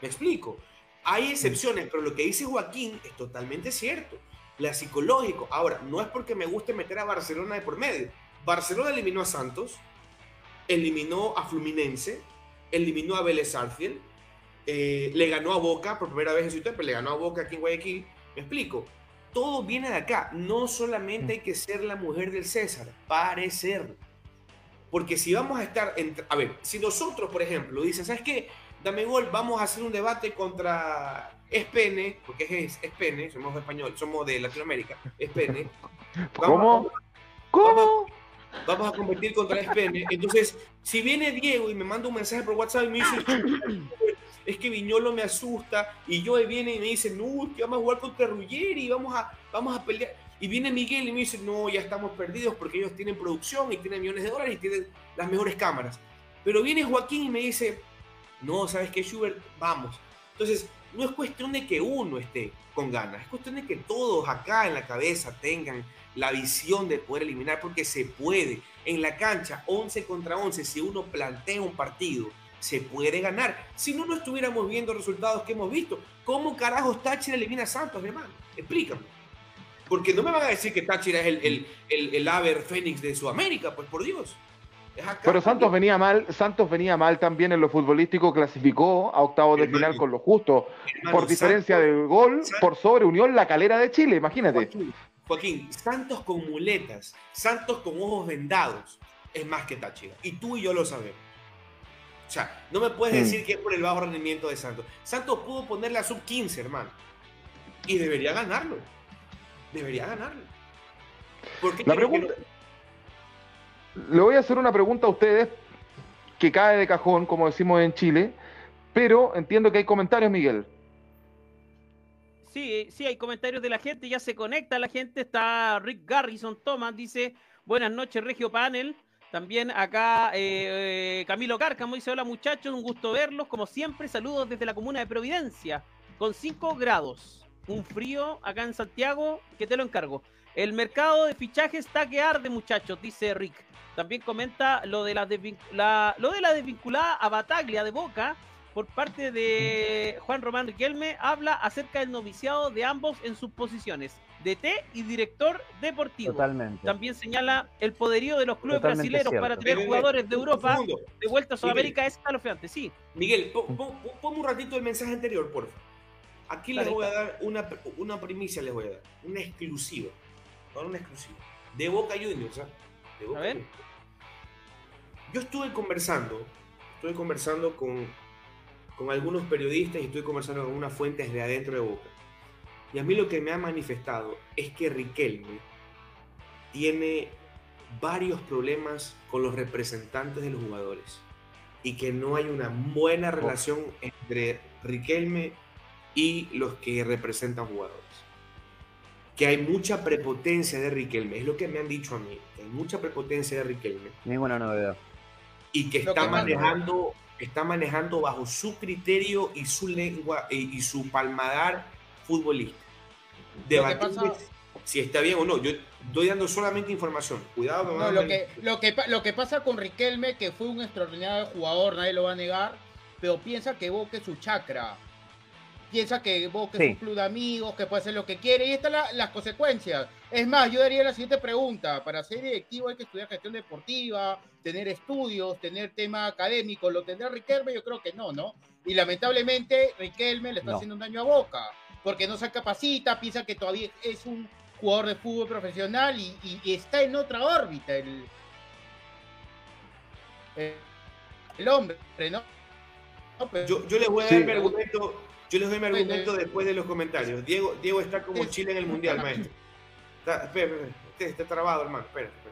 ¿Me explico? Hay excepciones, pero lo que dice Joaquín es totalmente cierto. La psicológico. Ahora, no es porque me guste meter a Barcelona de por medio. Barcelona eliminó a Santos, eliminó a Fluminense, eliminó a Vélez Arfield, eh, le ganó a Boca por primera vez en su tiempo, le ganó a Boca aquí en Guayaquil. ¿Me explico? Todo viene de acá. No solamente hay que ser la mujer del César, parecer. Porque si vamos a estar, a ver, si nosotros, por ejemplo, dicen, ¿sabes qué? Dame gol, vamos a hacer un debate contra Espene, porque es Espene, somos español, somos de Latinoamérica, Espene. ¿Cómo? ¿Cómo? Vamos a competir contra Espene. Entonces, si viene Diego y me manda un mensaje por WhatsApp y me dice, es que Viñolo me asusta, y yo viene y me dice, no, que vamos a jugar contra Ruggeri vamos a, vamos a pelear. Y viene Miguel y me dice, no, ya estamos perdidos porque ellos tienen producción y tienen millones de dólares y tienen las mejores cámaras. Pero viene Joaquín y me dice, no, ¿sabes qué, Schubert? Vamos. Entonces, no es cuestión de que uno esté con ganas, es cuestión de que todos acá en la cabeza tengan la visión de poder eliminar, porque se puede. En la cancha, 11 contra 11, si uno plantea un partido, se puede ganar. Si no, no estuviéramos viendo resultados que hemos visto. ¿Cómo carajos Táchira elimina a Santos, hermano? Explícame. Porque no me van a decir que Táchira es el, el, el, el Aver Fénix de Sudamérica, pues por Dios. Pero Santos venía mal, Santos venía mal también en lo futbolístico, clasificó a octavos de final con lo justo, por diferencia del gol, por sobre Unión La Calera de Chile, imagínate. Joaquín, Santos con muletas, Santos con ojos vendados, es más que Táchira. Y tú y yo lo sabemos. O sea, no me puedes mm. decir que es por el bajo rendimiento de Santos. Santos pudo ponerle a sub 15, hermano. Y debería ganarlo. Debería ganarlo. La pregunta... Le voy a hacer una pregunta a ustedes que cae de cajón, como decimos en Chile, pero entiendo que hay comentarios, Miguel. Sí, sí, hay comentarios de la gente, ya se conecta la gente, está Rick Garrison Thomas, dice, buenas noches Regio Panel, también acá eh, Camilo Cárcamo dice, hola muchachos, un gusto verlos, como siempre, saludos desde la comuna de Providencia, con 5 grados, un frío acá en Santiago, que te lo encargo. El mercado de fichajes está que arde muchachos, dice Rick. También comenta lo de la, lo de la desvinculada a Bataglia de Boca, por parte de Juan Román Riquelme, habla acerca del noviciado de ambos en sus posiciones, DT y director deportivo. Totalmente. También señala el poderío de los clubes brasileños para traer jugadores de Europa de vuelta a Sudamérica es escalofriante, sí. Miguel, pon, un ratito el mensaje anterior, por favor. Aquí les voy a dar una, una primicia, les voy a dar, una exclusiva. Una exclusiva. De Boca Juniors, ¿ah? De Boca a ver. Yo estuve conversando, estuve conversando con con algunos periodistas y estoy conversando con unas fuentes de adentro de Boca. Y a mí lo que me ha manifestado es que Riquelme tiene varios problemas con los representantes de los jugadores y que no hay una buena relación entre Riquelme y los que representan jugadores. Que hay mucha prepotencia de Riquelme, es lo que me han dicho a mí, que hay mucha prepotencia de Riquelme. Ninguna novedad. Y que está manejando está manejando bajo su criterio y su lengua eh, y, su palmadar futbolista. Debatir si está bien o no. Yo estoy dando solamente información. Cuidado. No, lo, que, lo, que, lo que pasa con Riquelme, que fue un extraordinario jugador, nadie lo va a negar, pero piensa que Boca es su chakra. Piensa que Boca es un club de amigos, que puede hacer lo que quiere, y estas las consecuencias. Es más, yo daría la siguiente pregunta. Para ser directivo hay que estudiar gestión deportiva, tener estudios, tener tema académico. ¿Lo tendrá Riquelme? Yo creo que no, ¿no? Y lamentablemente Riquelme le está haciendo un daño a Boca, porque no se capacita, piensa que todavía es un jugador de fútbol profesional y, está en otra órbita el, el hombre, ¿no? yo, les voy a dar mi argumento, yo les doy mi argumento después de los comentarios. Diego, Diego está como Chile en el Mundial, maestro. Está, espera, espera, está trabado, hermano. Espera, espera.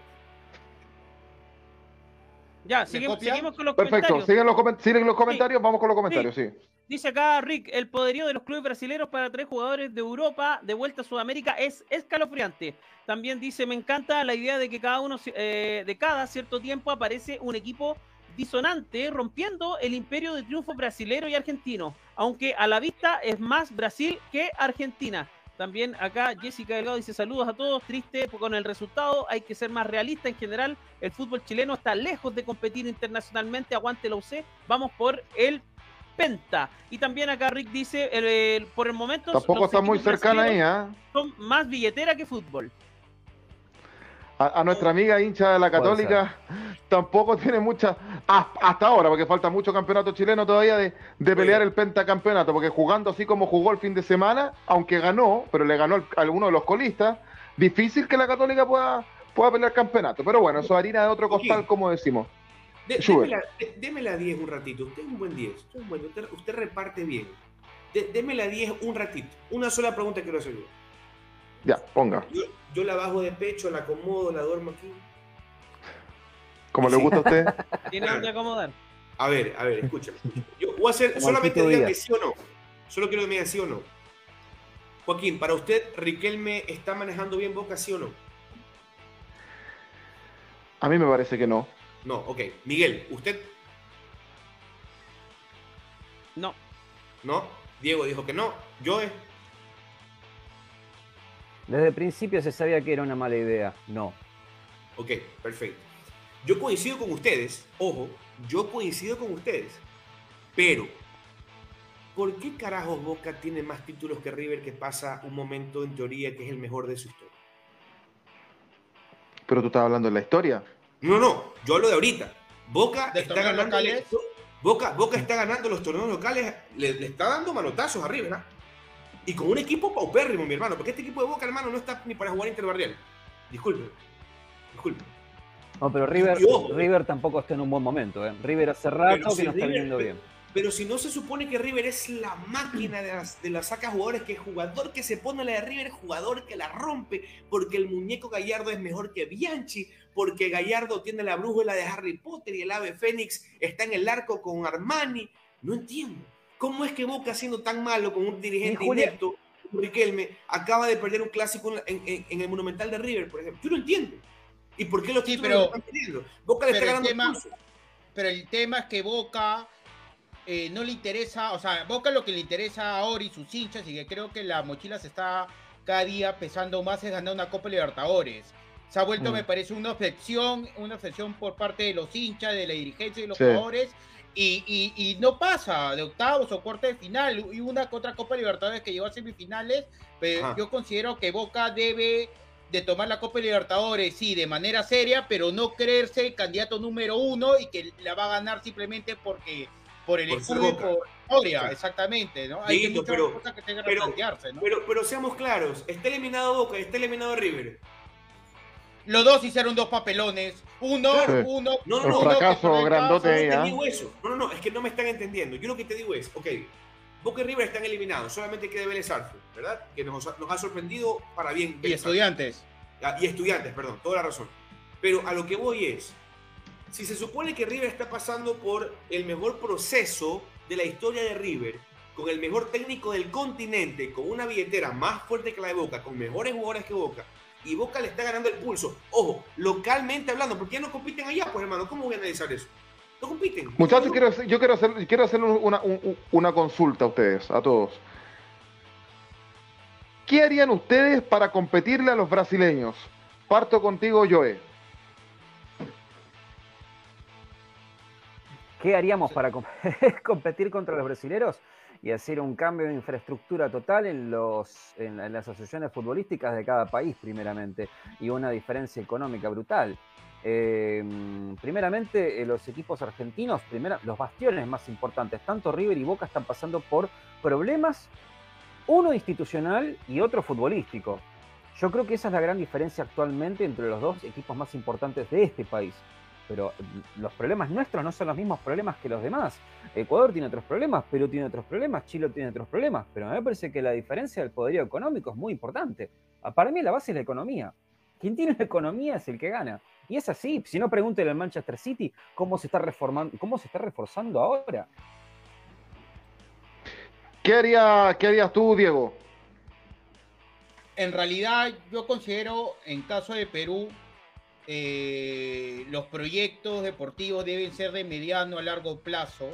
Ya, seguimos, con los Perfecto, comentarios. siguen los, siguen los comentarios, vamos con los comentarios, sí. Dice acá Rick, el poderío de los clubes brasileños para traer jugadores de Europa de vuelta a Sudamérica es escalofriante. También dice, me encanta la idea de que cada uno, eh, de cada cierto tiempo aparece un equipo disonante, rompiendo el imperio de triunfo brasilero y argentino, aunque a la vista es más Brasil que Argentina. También acá Jessica Delgado dice saludos a todos, triste con el resultado, hay que ser más realista en general, el fútbol chileno está lejos de competir internacionalmente, aguante la UC, vamos por el Penta. Y también acá Rick dice, por el momento... Tampoco está muy cercana ahí, ¿eh? Son más billetera que fútbol a, nuestra amiga hincha de la Católica tampoco tiene mucha, hasta ahora, porque falta mucho campeonato chileno todavía de, pelear el pentacampeonato, porque jugando así como jugó el fin de semana, aunque ganó, pero le ganó a alguno de los colistas, difícil que la Católica pueda, pueda pelear campeonato. Pero bueno, eso harina de otro costal, como decimos. deme, la, 10 un ratito, usted es un buen 10, usted, reparte bien. deme la 10 un ratito, una sola pregunta quiero hacer yo. Ya, ponga. Yo, la bajo de pecho, la acomodo, la duermo aquí. Como le gusta a usted. Tiene donde acomodar. A ver, a ver, escúchame. Yo voy a hacer, solamente diga que sí o no. Solo quiero que me diga sí o no. Joaquín, para usted, ¿Riquelme está manejando bien Boca, sí o no? A mí me parece que no. No, ok. Miguel, ¿usted? No. ¿No? Diego dijo que no. Yo es. Desde el principio se sabía que era una mala idea. No. Ok, perfecto. Yo coincido con ustedes, ojo, yo coincido con ustedes, pero ¿por qué carajos Boca tiene más títulos que River que pasa un momento en teoría que es el mejor de su historia? Pero tú estás hablando de la historia. No, no, yo hablo de ahorita. Boca ¿De está ganando. locales? Boca, Boca está ganando los torneos locales, le, le está dando manotazos a River, ¿ah? Y con un equipo paupérrimo, mi hermano, porque este equipo de Boca, hermano, no está ni para jugar interbarrial. Disculpe. Disculpe. No, pero River, ojo. River tampoco está en un buen momento. ¿eh? River hace rato Pero que si no está viniendo bien. Pero si no se supone que River es la máquina de, las, de la saca jugadores, que el jugador que se pone la de River jugador que la rompe, porque el muñeco Gallardo es mejor que Bianchi, porque Gallardo tiene la brújula de Harry Potter y el ave Fénix está en el arco con Armani. No entiendo. ¿Cómo es que Boca, siendo tan malo con un dirigente Julia- inepto, Riquelme, acaba de perder un clásico en, en- en el Monumental de River, por ejemplo? Yo no entiendo. ¿Y por qué los Sí, títulos pero- lo están perdiendo? Boca le está pero el ganando tema-. Pero el tema es que Boca eh, no le interesa, o sea, Boca lo que le interesa ahora y sus hinchas, y que creo que la mochila se está cada día pesando más, es ganar una Copa Libertadores. Se ha vuelto, Mm. me parece, una obsesión, una obsesión por parte de los hinchas, de la dirigencia y de los Sí. jugadores, y, y- y no pasa de octavos o cuartos de final, y una otra Copa Libertadores que llegó a semifinales, pero Ajá. yo considero que Boca debe de tomar la Copa Libertadores, sí, de manera seria, pero no creerse el candidato número uno y que la va a ganar simplemente porque por el Por escudo por historia, Claro. exactamente, ¿no? Hay muchas pero- cosas que tengan que pero- plantearse, ¿no? Pero, pero seamos claros, está eliminado Boca, está eliminado River. Los dos hicieron dos papelones, uno, Sí. uno, No, no, Un no, uno fracaso el grandote No ahí, te ¿ah? digo eso. No, no, no, es que no me están entendiendo. Yo lo que te digo es, ok, Boca y River están eliminados, solamente queda Vélez Arfield, ¿verdad? Que nos, ha- nos ha sorprendido para bien. Y estudiantes. Ah, y estudiantes, perdón, toda la razón. Pero a lo que voy es, si se supone que River está pasando por el mejor proceso de la historia de River, con el mejor técnico del continente, con una billetera más fuerte que la de Boca, con mejores jugadores que Boca, y Boca le está ganando el pulso, ojo, localmente hablando, porque ya no compiten allá, pues hermano, ¿cómo voy a analizar eso? No compiten. Muchachos, quiero, hacer- yo quiero hacer, quiero hacer una, un- una consulta a ustedes, a todos. ¿Qué harían ustedes para competirle a los brasileños? Parto contigo, Joe. ¿Qué haríamos para com- competir contra los brasileros y hacer un cambio de infraestructura total en, los, en, las asociaciones futbolísticas de cada país, primeramente, y una diferencia económica brutal? Eh, primeramente, eh, los equipos argentinos, primera, los bastiones más importantes, tanto River y Boca están pasando por problemas, uno institucional y otro futbolístico. Yo creo que esa es la gran diferencia actualmente entre los dos equipos más importantes de este país pero mm, los problemas nuestros no son los mismos problemas que los demás. Ecuador tiene otros problemas, Perú tiene otros problemas, Chile tiene otros problemas, pero a mí me parece que la diferencia del poderío económico es muy importante. Ah, Para mí la base es la economía. Quien tiene la economía es el que gana. Y es así, si no pregúntele al Manchester City cómo se está reformando, cómo se está reforzando ahora. ¿Qué, haría, ¿Qué harías tú, Diego? En realidad, yo considero, en caso de Perú, eh, los proyectos deportivos deben ser de mediano a largo plazo.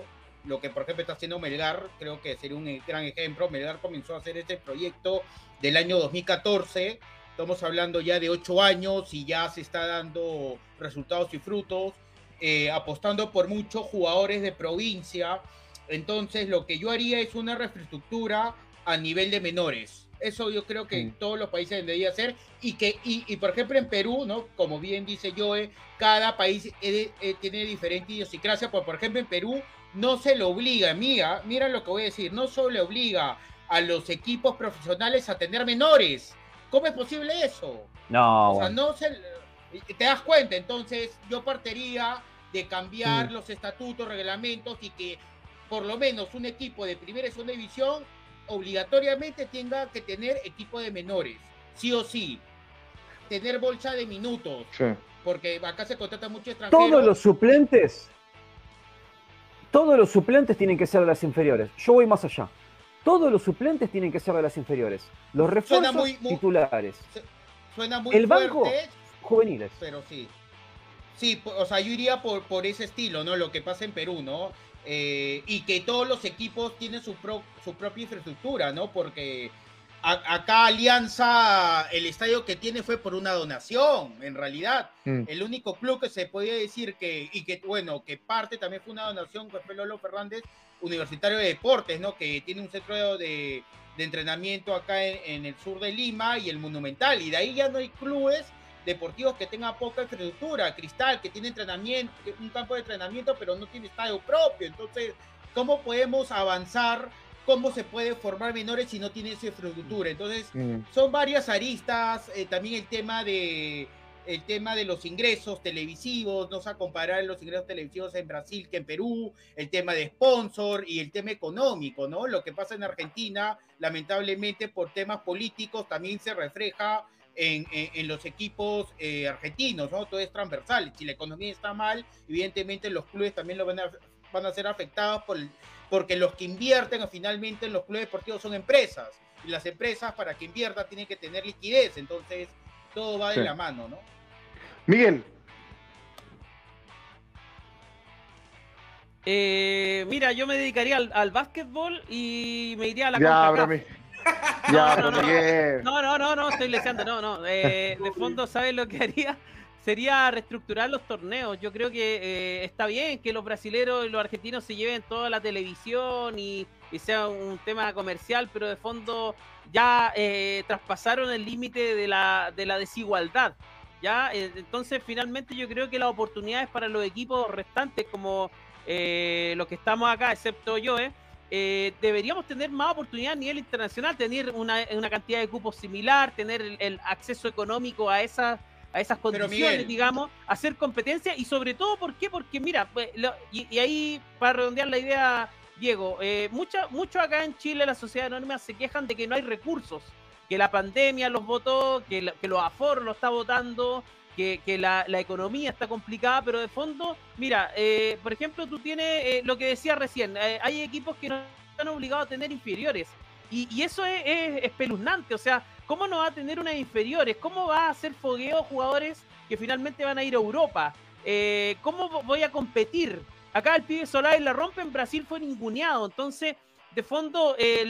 Lo que, por ejemplo, está haciendo Melgar, creo que sería un gran ejemplo. Melgar comenzó a hacer este proyecto del año 2014. Estamos hablando ya de ocho años y ya se está dando resultados y frutos, eh, apostando por muchos jugadores de provincia. Entonces, lo que yo haría es una refraestructura a nivel de menores. Eso yo creo que Mm. todos los países deberían hacer. Y que, y, y, por ejemplo, en Perú, ¿no? Como bien dice Joe, cada país eh, eh, tiene diferente idiosincrasia. Pues, por ejemplo, en Perú no se le obliga, mira, mira lo que voy a decir, no solo le obliga a los equipos profesionales a tener menores. ¿Cómo es posible eso? No, O sea, no se. ¿Te das cuenta? Entonces, yo partiría de cambiar los estatutos, reglamentos y que por lo menos un equipo de primera y segunda división obligatoriamente tenga que tener equipo de menores. Sí o sí. Tener bolsa de minutos. Sí. Porque acá se contrata mucho extranjero. todos los suplentes, todos los suplentes tienen que ser de las inferiores. Yo voy más allá. Todos los suplentes tienen que ser de las inferiores. Los refuerzos muy- muy- titulares, Suena muy el banco- fuerte, juveniles. pero sí. Sí, o sea, yo iría por, por ese estilo, ¿no? Lo que pasa en Perú, ¿no? Eh, y que todos los equipos tienen su, pro- su propia infraestructura, ¿no? Porque acá Alianza, el estadio que tiene fue por una donación, en realidad. Mm. El único club que se podía decir que, y que, bueno, que parte también fue una donación, fue Lolo Fernández, Universitario de Deportes, ¿no? Que tiene un centro de, entrenamiento acá en, el sur de Lima y el Monumental. Y de ahí ya no hay clubes deportivos que tengan poca infraestructura. Cristal, que tiene entrenamiento, un campo de entrenamiento, pero no tiene estadio propio. Entonces, ¿cómo podemos avanzar? cómo se puede formar menores si no tiene esa infraestructura. Entonces, mm. son varias aristas, eh, también el tema de el tema de los ingresos televisivos, no a comparar los ingresos televisivos en Brasil que en Perú, el tema de sponsor y el tema económico, ¿no? Lo que pasa en Argentina, lamentablemente por temas políticos, también se refleja en, en, los equipos eh, argentinos, ¿no? Todo es transversal. Si la economía está mal, evidentemente los clubes también lo van a, van a ser afectados por el, porque los que invierten finalmente en los clubes deportivos son empresas. Y las empresas para que inviertan tienen que tener liquidez. Entonces, todo va de la mano, ¿no? Miguel. Eh, mira, yo me dedicaría al, básquetbol y me iría a la ya, Ya, no, no, no, no, no, no, estoy leseando, no, no. Eh, de fondo, ¿sabes lo que haría? sería reestructurar los torneos. Yo creo que eh, está bien que los brasileros y los argentinos se lleven toda la televisión y, sea un tema comercial, pero de fondo ya eh, traspasaron el límite de la, de la desigualdad. ¿ya? Eh, entonces, finalmente, yo creo que las oportunidades para los equipos restantes, como los que estamos acá, excepto yo, deberíamos tener más oportunidades a nivel internacional, tener una, una cantidad de cupos similar, tener el acceso económico a esas a esas condiciones, digamos, hacer competencia y sobre todo, ¿por qué? Porque mira, pues, y, ahí para redondear la idea, Diego, eh, mucho acá en Chile la sociedad anónima se quejan de que no hay recursos, que la pandemia los votó, que, que los aforos lo está votando, que, la, economía está complicada, pero de fondo, mira, eh, por ejemplo, tú tienes eh, lo que decía recién, eh, hay equipos que no están obligados a tener inferiores. Y, eso es, es, espeluznante, o sea, ¿Cómo no va a tener unas inferiores? ¿Cómo va a hacer fogueo jugadores que finalmente van a ir a Europa? Eh, ¿Cómo voy a competir? Acá el pibe Solari la rompe, en Brasil fue ninguneado. Entonces, de fondo, eh,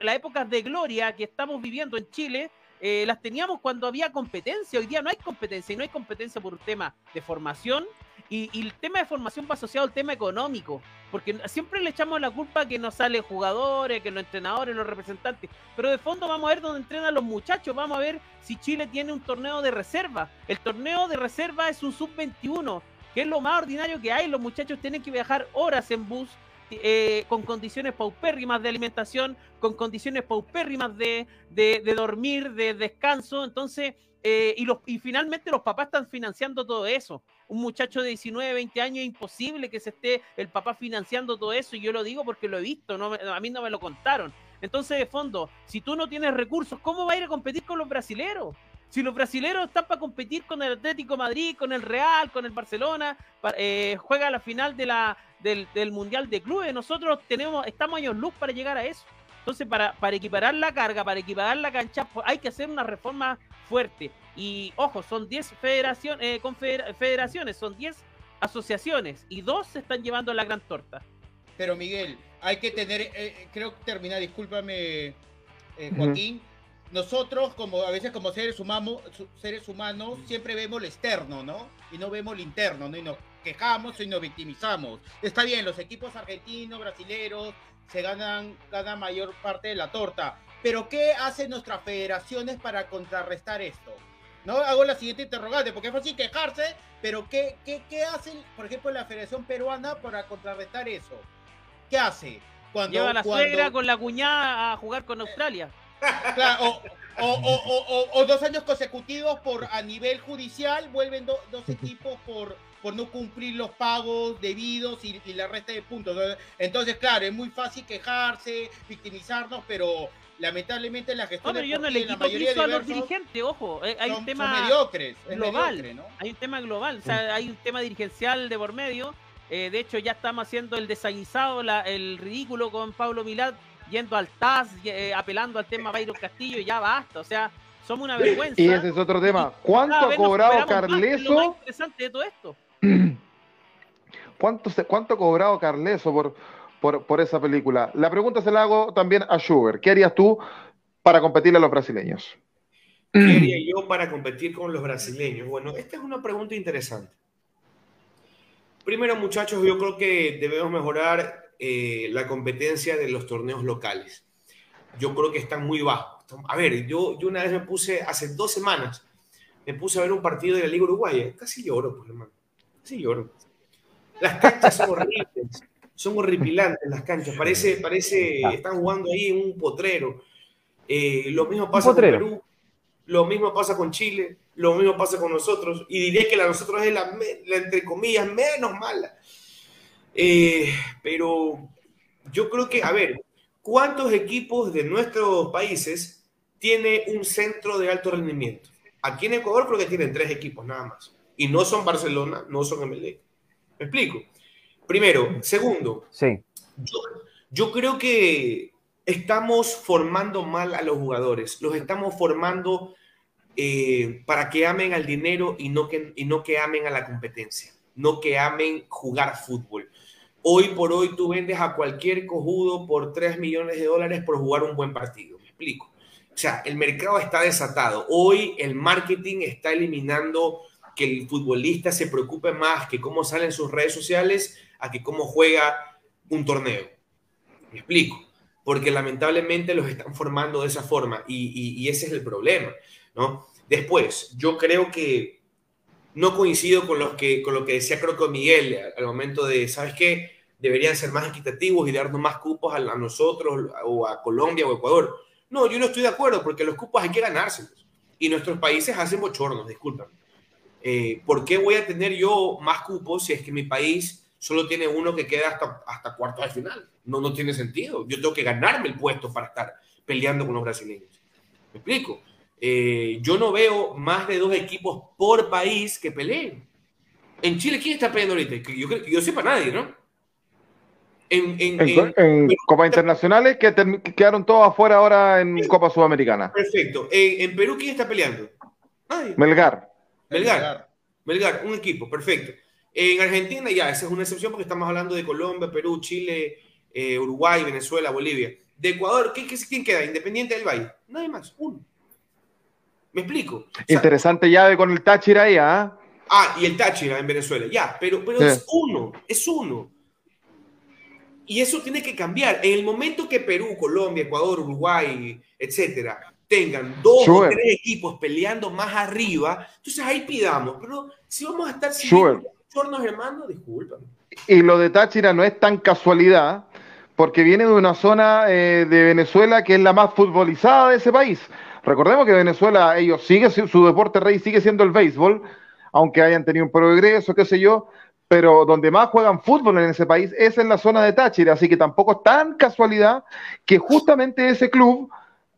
las épocas de gloria que estamos viviendo en Chile, eh, las teníamos cuando había competencia. Hoy día no hay competencia y no hay competencia por un tema de formación y, el tema de formación va asociado al tema económico, porque siempre le echamos la culpa que no salen jugadores, que los entrenadores, los representantes, pero de fondo vamos a ver dónde entrenan los muchachos, vamos a ver si Chile tiene un torneo de reserva. El torneo de reserva es un sub-21, que es lo más ordinario que hay, los muchachos tienen que viajar horas en bus. Eh, con condiciones paupérrimas de alimentación, con condiciones paupérrimas de, de, de dormir, de descanso. Entonces, eh, y, los, y finalmente los papás están financiando todo eso. Un muchacho de 19, 20 años imposible que se esté el papá financiando todo eso. Y yo lo digo porque lo he visto, no, a mí no me lo contaron. Entonces, de fondo, si tú no tienes recursos, ¿cómo va a ir a competir con los brasileros? Si los brasileros están para competir con el Atlético Madrid, con el Real, con el Barcelona, eh, juega la final de la, del, del, Mundial de Clubes, nosotros tenemos, estamos años luz para llegar a eso. Entonces, para, para equiparar la carga, para equiparar la cancha, pues, hay que hacer una reforma fuerte. Y ojo, son 10 federaciones, eh, federaciones, son 10 asociaciones y dos se están llevando la gran torta. Pero Miguel, hay que tener, eh, eh, creo que termina, discúlpame Joaquín, nosotros como a veces como seres humanos, seres humanos siempre vemos lo externo, ¿no? Y no vemos lo interno, ¿no? Y nos quejamos y nos victimizamos. Está bien, los equipos argentinos, brasileros, se ganan, ganan mayor parte de la torta. Pero ¿qué hacen nuestras federaciones para contrarrestar esto? No hago la siguiente interrogante, porque es fácil quejarse, pero ¿qué, qué, qué hacen, por ejemplo, la Federación Peruana para contrarrestar eso? ¿Qué hace? Cuando, Lleva a la suegra con la cuñada a jugar con Australia. Claro, o, o, o, dos años consecutivos por a nivel judicial vuelven dos equipos por por no cumplir los pagos debidos y, la resta de puntos. Entonces, claro, es muy fácil quejarse, victimizarnos, pero lamentablemente la gestión no, pero yo no le quito piso a los dirigentes, ojo, eh, hay un tema mediocres, global, hay un tema global, o sea, hay un tema dirigencial de por medio. Eh, de hecho, ya estamos haciendo el desaguisado, el ridículo con Pablo Milad, yendo al TAS, eh, apelando al tema Bayro Castillo, y ya basta, o sea, somos una vergüenza. Y ese es otro tema. ¿Cuánto ha cobrado Carleso? Lo interesante de todo esto. ¿Cuánto, ¿Cuánto ha cobrado Carleso por, por, esa película? La pregunta se la hago también a Schubert. ¿Qué harías tú para competir a los brasileños? ¿Qué haría yo para competir con los brasileños? Bueno, esta es una pregunta interesante. Primero, muchachos, yo creo que debemos mejorar eh, la competencia de los torneos locales. Yo creo que están muy bajos. A ver, yo, yo una vez me puse, hace dos semanas, me puse a ver un partido de la Liga Uruguaya. Casi lloro, pues, hermano. Casi lloro. Las canchas son horribles, son horripilantes las canchas. Parece, parece, están jugando ahí en un potrero. Eh, lo mismo pasa con Perú lo mismo pasa con Chile, lo mismo pasa con nosotros, y diré que la nosotros es la, entre comillas, menos mala. Eh, pero yo creo que, a ver, ¿cuántos equipos de nuestros países tiene un centro de alto rendimiento? Aquí en Ecuador creo que tienen tres equipos nada más. Y no son Barcelona, no son MLE. ¿Me explico? Primero. Segundo. Sí. Yo, yo creo que estamos formando mal a los jugadores, los estamos formando eh, para que amen al dinero y no, que, y no que amen a la competencia, no que amen jugar fútbol. Hoy por hoy tú vendes a cualquier cojudo por 3 millones de dólares por jugar un buen partido, me explico. O sea, el mercado está desatado. Hoy el marketing está eliminando que el futbolista se preocupe más que cómo salen sus redes sociales a que cómo juega un torneo. Me explico porque lamentablemente los están formando de esa forma y, ese es el problema, ¿no? Después, yo creo que no coincido con, los que, con lo que decía creo que Miguel al momento de, ¿sabes qué? Deberían ser más equitativos y darnos más cupos a, nosotros o a Colombia o Ecuador. No, yo no estoy de acuerdo porque los cupos hay que ganárselos y nuestros países hacen bochornos, disculpen. Eh, ¿Por qué voy a tener yo más cupos si es que mi país solo tiene uno que queda hasta, hasta cuarto de final? no, no tiene sentido. Yo tengo que ganarme el puesto para estar peleando con los brasileños. ¿Me explico? Eh, yo no veo más de dos equipos por país que peleen. En Chile, ¿quién está peleando ahorita? Yo creo que yo sepa nadie, ¿no? En, en, Copas Internacionales que quedaron todos afuera ahora en Copa Sudamericana. Perfecto. En, Perú, ¿quién está peleando? Nadie. Melgar. Melgar. Melgar, un equipo, perfecto. En Argentina ya, esa es una excepción porque estamos hablando de Colombia, Perú, Chile, eh, Uruguay, Venezuela, Bolivia. De Ecuador, ¿quién, quién queda? Independiente del Valle. Nadie más, uno. ¿Me explico? Interesante llave con el Táchira ahí, ¿ah? Ah, y el Táchira en Venezuela, ya, pero, pero es uno, es uno. Y eso tiene que cambiar. En el momento que Perú, Colombia, Ecuador, Uruguay, etcétera, tengan dos o tres equipos peleando más arriba, entonces ahí pidamos. Pero si vamos a estar sin sure. hermano, discúlpame. Y lo de Táchira no es tan casualidad, porque viene de una zona eh, de Venezuela que es la más futbolizada de ese país. Recordemos que Venezuela, ellos siguen, su deporte rey sigue siendo el béisbol, aunque hayan tenido un progreso, qué sé yo, pero donde más juegan fútbol en ese país es en la zona de Táchira, así que tampoco es tan casualidad que justamente ese club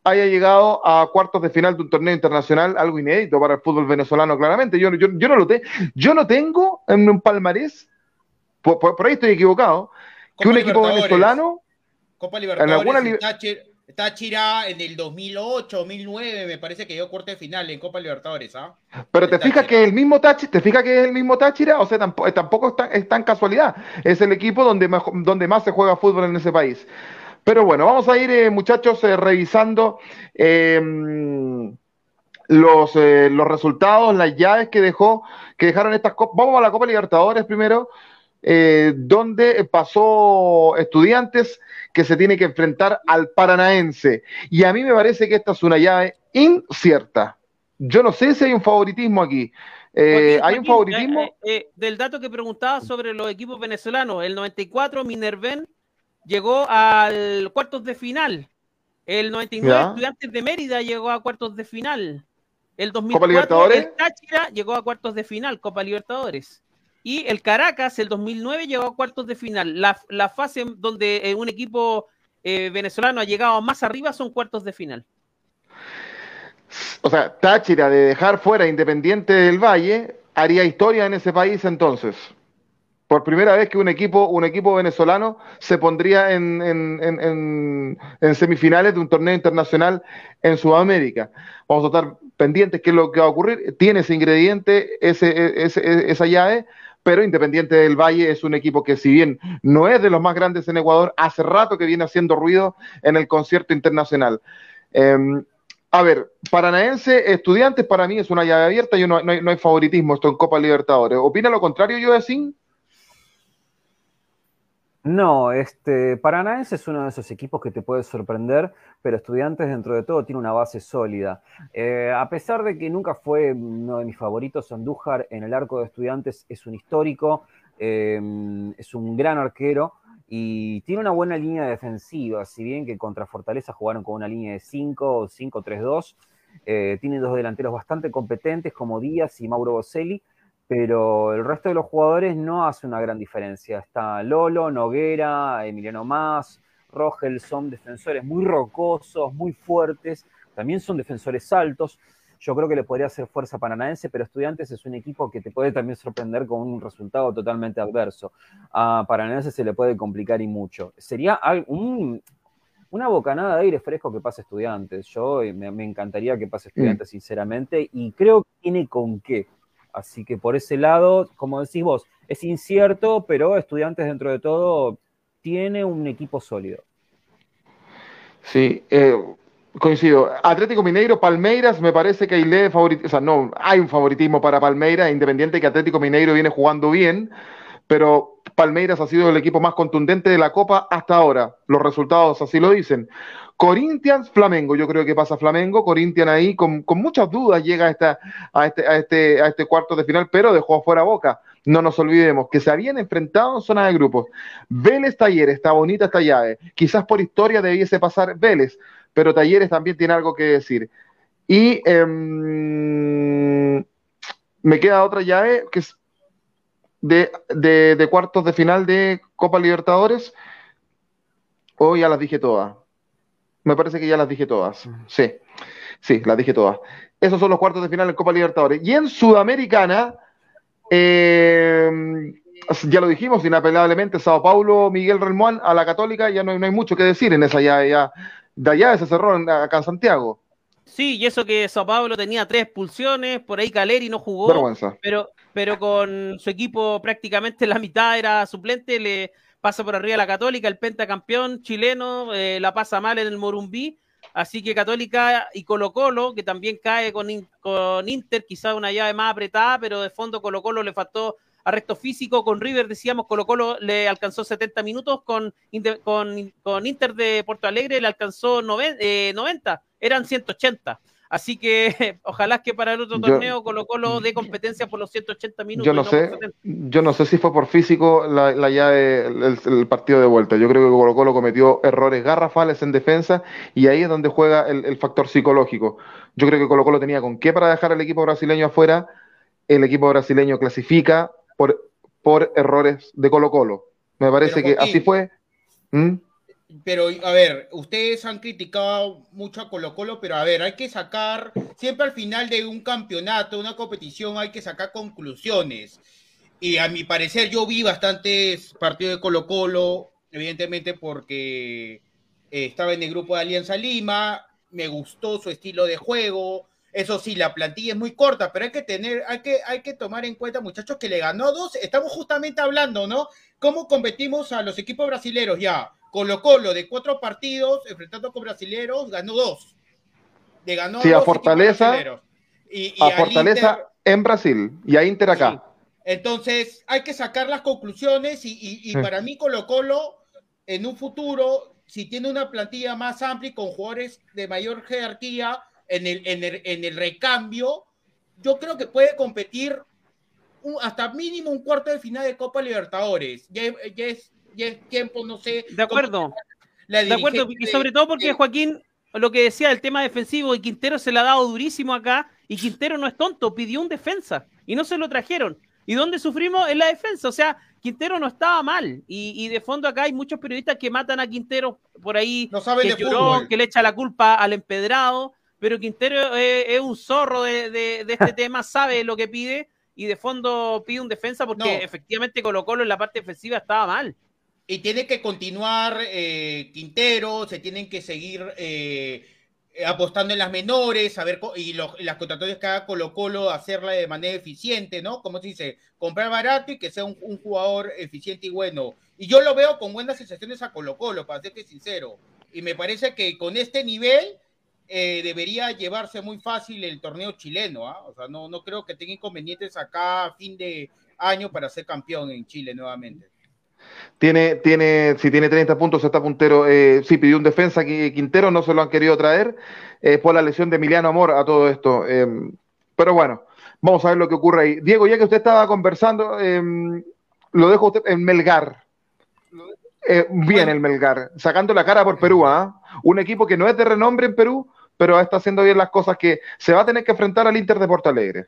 haya llegado a cuartos de final de un torneo internacional, algo inédito para el fútbol venezolano, claramente. Yo, yo, yo no lo tengo, yo no tengo en un palmarés, por, por ahí estoy equivocado, que un equipo venezolano. Copa Libertadores. Táchira en el 2008, 2009, me parece que dio corte final en Copa Libertadores, ¿ah? Pero te fijas que es el mismo Táchira, te fijas que es el mismo Táchira, o sea, tampoco, tampoco es, tan, casualidad. Es el equipo donde más, donde más se juega fútbol en ese país. Pero bueno, vamos a ir, eh, muchachos, eh, revisando em, los, eh, los resultados, las llaves que dejó, que dejaron estas copas. Vamos a la Copa Libertadores primero. Eh, donde pasó estudiantes que se tiene que enfrentar al paranaense. Y a mí me parece que esta es una llave incierta. Yo no sé si hay un favoritismo aquí. Eh, ¿Hay un favoritismo? Eh, del dato que preguntaba sobre los equipos venezolanos, el 94 Minerven llegó al cuartos de final. El 99 Estudiantes de Mérida llegó a cuartos de final. El 2004 el Táchira llegó a cuartos de final, Copa Libertadores. Y el Caracas, el 2009, llegó a cuartos de final. La, fase donde eh, un equipo eh, venezolano ha llegado más arriba son cuartos de final. O sea, Táchira de dejar fuera Independiente del Valle haría historia en ese país entonces. Por primera vez que un equipo, un equipo venezolano se pondría en, semifinales de un torneo internacional en Sudamérica. Vamos a estar pendientes qué es lo que va a ocurrir. Tiene ese ingrediente, ese, ese, esa llave, pero Independiente del Valle es un equipo que si bien no es de los más grandes en Ecuador, hace rato que viene haciendo ruido en el concierto internacional. Em, a ver, Paranaense, Estudiantes, para mí es una llave abierta y no, hay, no hay favoritismo esto en Copa Libertadores. ¿Opina lo contrario, Sin? No, este, Paranaense es uno de esos equipos que te puede sorprender, pero Estudiantes dentro de todo tiene una base sólida. Eh, a pesar de que nunca fue uno de mis favoritos, Andújar en el arco de Estudiantes es un histórico, em, es un gran arquero y tiene una buena línea defensiva, si bien que contra Fortaleza jugaron con una línea de 5 o 5-3-2. Eh, tiene dos delanteros bastante competentes como Díaz y Mauro Boselli pero el resto de los jugadores no hace una gran diferencia. Está Lolo, Noguera, Emiliano Más, Rogel, son defensores muy rocosos, muy fuertes, también son defensores altos. Yo creo que le podría hacer fuerza Paranaense, pero Estudiantes es un equipo que te puede también sorprender con un resultado totalmente adverso. A Paranaense se le puede complicar y mucho. Sería una bocanada de aire fresco que pase Estudiantes. Yo eh, me, me encantaría que pase Estudiantes, sinceramente, y creo que tiene con qué. Así que por ese lado, como decís vos, es incierto, pero Estudiantes dentro de todo tiene un equipo sólido. Sí, eh, coincido. Atlético Mineiro, Palmeiras, me parece que hay o sea, no, hay un favoritismo para Palmeiras, independiente que Atlético Mineiro viene jugando bien, pero Palmeiras ha sido el equipo más contundente de la Copa hasta ahora. Los resultados así lo dicen. Corinthians, Flamengo, yo creo que pasa Flamengo, Corinthians ahí con, muchas dudas llega a, este, este, este cuarto de final, pero dejó afuera Boca. No nos olvidemos que se habían enfrentado en zona de grupos. Vélez Talleres, está bonita esta llave. Quizás por historia debiese pasar Vélez, pero Talleres también tiene algo que decir. Y em, me queda otra llave que es de, de, de cuartos de final de Copa Libertadores. Hoy ya las dije todas. Me parece que ya las dije todas. Sí, sí, las dije todas. Esos son los cuartos de final en Copa Libertadores. Y en Sudamericana, eh, ya lo dijimos, inapelablemente, Sao Paulo, Miguel Relmuán a la Católica, ya no hay, no hay mucho que decir en esa ya, ya de allá se cerró acá en Santiago. Sí, y eso que Sao Paulo tenía tres expulsiones, por ahí Caleri no jugó, Vergüenza. pero pero con su equipo prácticamente la mitad era suplente, le pasa por arriba la Católica, el pentacampeón chileno, eh, la pasa mal en el Morumbí, así que Católica y Colo Colo, que también cae con, con Inter, quizá una llave más apretada, pero de fondo Colo Colo le faltó arresto físico, con River decíamos Colo Colo le alcanzó 70 minutos, con, con, con Inter de Porto Alegre le alcanzó 90, eh, eran 180. Así que ojalá que para el otro torneo Colo Colo de competencia por los 180 minutos. Yo no, sé, yo no sé si fue por físico la, la llave, el, partido de vuelta. Yo creo que Colo Colo cometió errores garrafales en defensa y ahí es donde juega el, factor psicológico. Yo creo que Colo Colo tenía con qué para dejar al equipo brasileño afuera. El equipo brasileño clasifica por, por errores de Colo Colo. Me parece que así fue. ¿Mm? Pero, a ver, ustedes han criticado mucho a Colo Colo, pero a ver, hay que sacar, siempre al final de un campeonato, una competición, hay que sacar conclusiones. Y a mi parecer, yo vi bastantes partidos de Colo Colo, evidentemente porque eh, estaba en el grupo de Alianza Lima, me gustó su estilo de juego. Eso sí, la plantilla es muy corta, pero hay que tener, hay que, hay que tomar en cuenta, muchachos, que le ganó dos. Estamos justamente hablando, ¿no? ¿Cómo competimos a los equipos brasileños ya? Colo Colo de cuatro partidos enfrentando con brasileros ganó dos. Le ganó sí, a, Fortaleza. Y, a, Fortaleza en Brasil y a Inter acá. Entonces hay que sacar las conclusiones y, para mí Colo Colo en un futuro, si tiene una plantilla más amplia y con jugadores de mayor jerarquía en el, en el, recambio, yo creo que puede competir hasta mínimo un cuarto de final de Copa Libertadores. Ya, ya es y es tiempo, no sé. De acuerdo. de acuerdo, y sobre todo porque Joaquín, lo que decía del tema defensivo, y Quintero se le ha dado durísimo acá, y Quintero no es tonto, pidió un defensa, y no se lo trajeron. ¿Y dónde sufrimos? En la defensa. O sea, Quintero no estaba mal. Y, de fondo acá hay muchos periodistas que matan a Quintero por ahí, no saben que lloró, que le echa la culpa al empedrado. Pero Quintero es, un zorro de, este tema, sabe lo que pide y de fondo pide un defensa porque efectivamente Colo Colo en la parte defensiva estaba mal y tiene que continuar eh, Quintero, se tienen que seguir eh, apostando en las menores, a y las contrataciones que haga Colo Colo, hacerla de manera eficiente, ¿no? Como se dice, comprar barato y que sea un, jugador eficiente y bueno. Y yo lo veo con buenas sensaciones a Colo Colo, para serte sincero. Y me parece que con este nivel eh, debería llevarse muy fácil el torneo chileno. ¿ah? O sea, no, no creo que tenga inconvenientes acá a fin de año para ser campeón en Chile nuevamente. Tiene, tiene, si tiene 30 puntos, está puntero. Eh, sí, pidió un defensa Quintero, no se lo han querido traer eh, por la lesión de Emiliano Amor a todo esto. Eh, pero bueno, vamos a ver lo que ocurre ahí. Diego, ya que usted estaba conversando, lo dejo usted en Melgar. bien el Melgar, sacando la cara por Perú, ¿ah? Un equipo que no es de renombre en Perú, pero está haciendo bien las cosas que se va a tener que enfrentar al Inter de Porto Alegre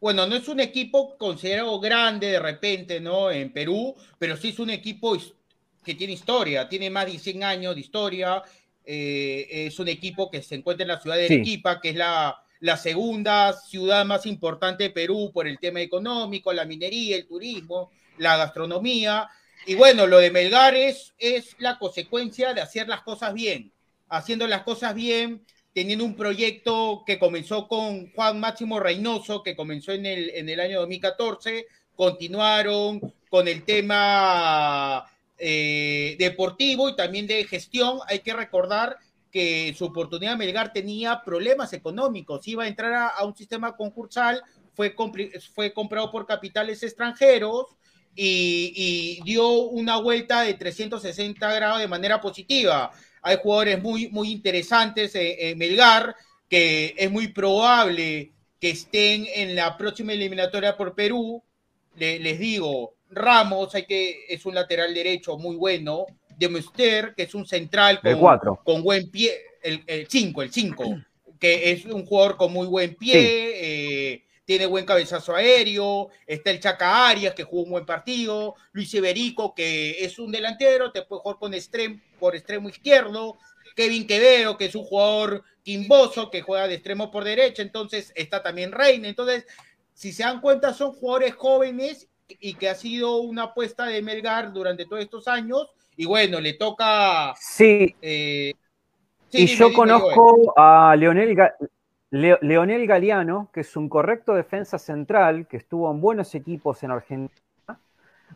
bueno, no es un equipo considerado grande de repente, ¿no? En Perú, pero sí es un equipo que tiene historia, tiene más de 100 años de historia. Eh, es un equipo que se encuentra en la ciudad de Arequipa, que es la, la segunda ciudad más importante de Perú por el tema económico, la minería, el turismo, la gastronomía. Y bueno, lo de Melgar es, es la consecuencia de hacer las cosas bien. Haciendo las cosas bien, teniendo un proyecto que comenzó con Juan Máximo Reynoso, que comenzó en el, en el año 2014, continuaron con el tema eh, deportivo y también de gestión. Hay que recordar que su oportunidad Melgar tenía problemas económicos, iba a entrar a, un sistema concursal, fue, fue comprado por capitales extranjeros y, y dio una vuelta de 360 grados de manera positiva hay jugadores muy, muy interesantes en, Melgar, que es muy probable que estén en la próxima eliminatoria por Perú. les digo, Ramos, hay que, es un lateral derecho muy bueno. De Muster, que es un central con, con buen pie, el 5, el 5, que es un jugador con muy buen pie. Eh, tiene buen cabezazo aéreo, está el Chaca Arias, que jugó un buen partido, Luis Iberico, que es un delantero, te puede jugar con extremo, por extremo izquierdo, Kevin Quevedo, que es un jugador quimboso, que juega de extremo por derecha, entonces está también Reina, entonces, si se dan cuenta, son jugadores jóvenes y que ha sido una apuesta de Melgar durante todos estos años, y bueno, le toca... Sí. Eh, y yo conozco a Leonel, Leonel Galeano, que es un correcto defensa central, que estuvo en buenos equipos en Argentina,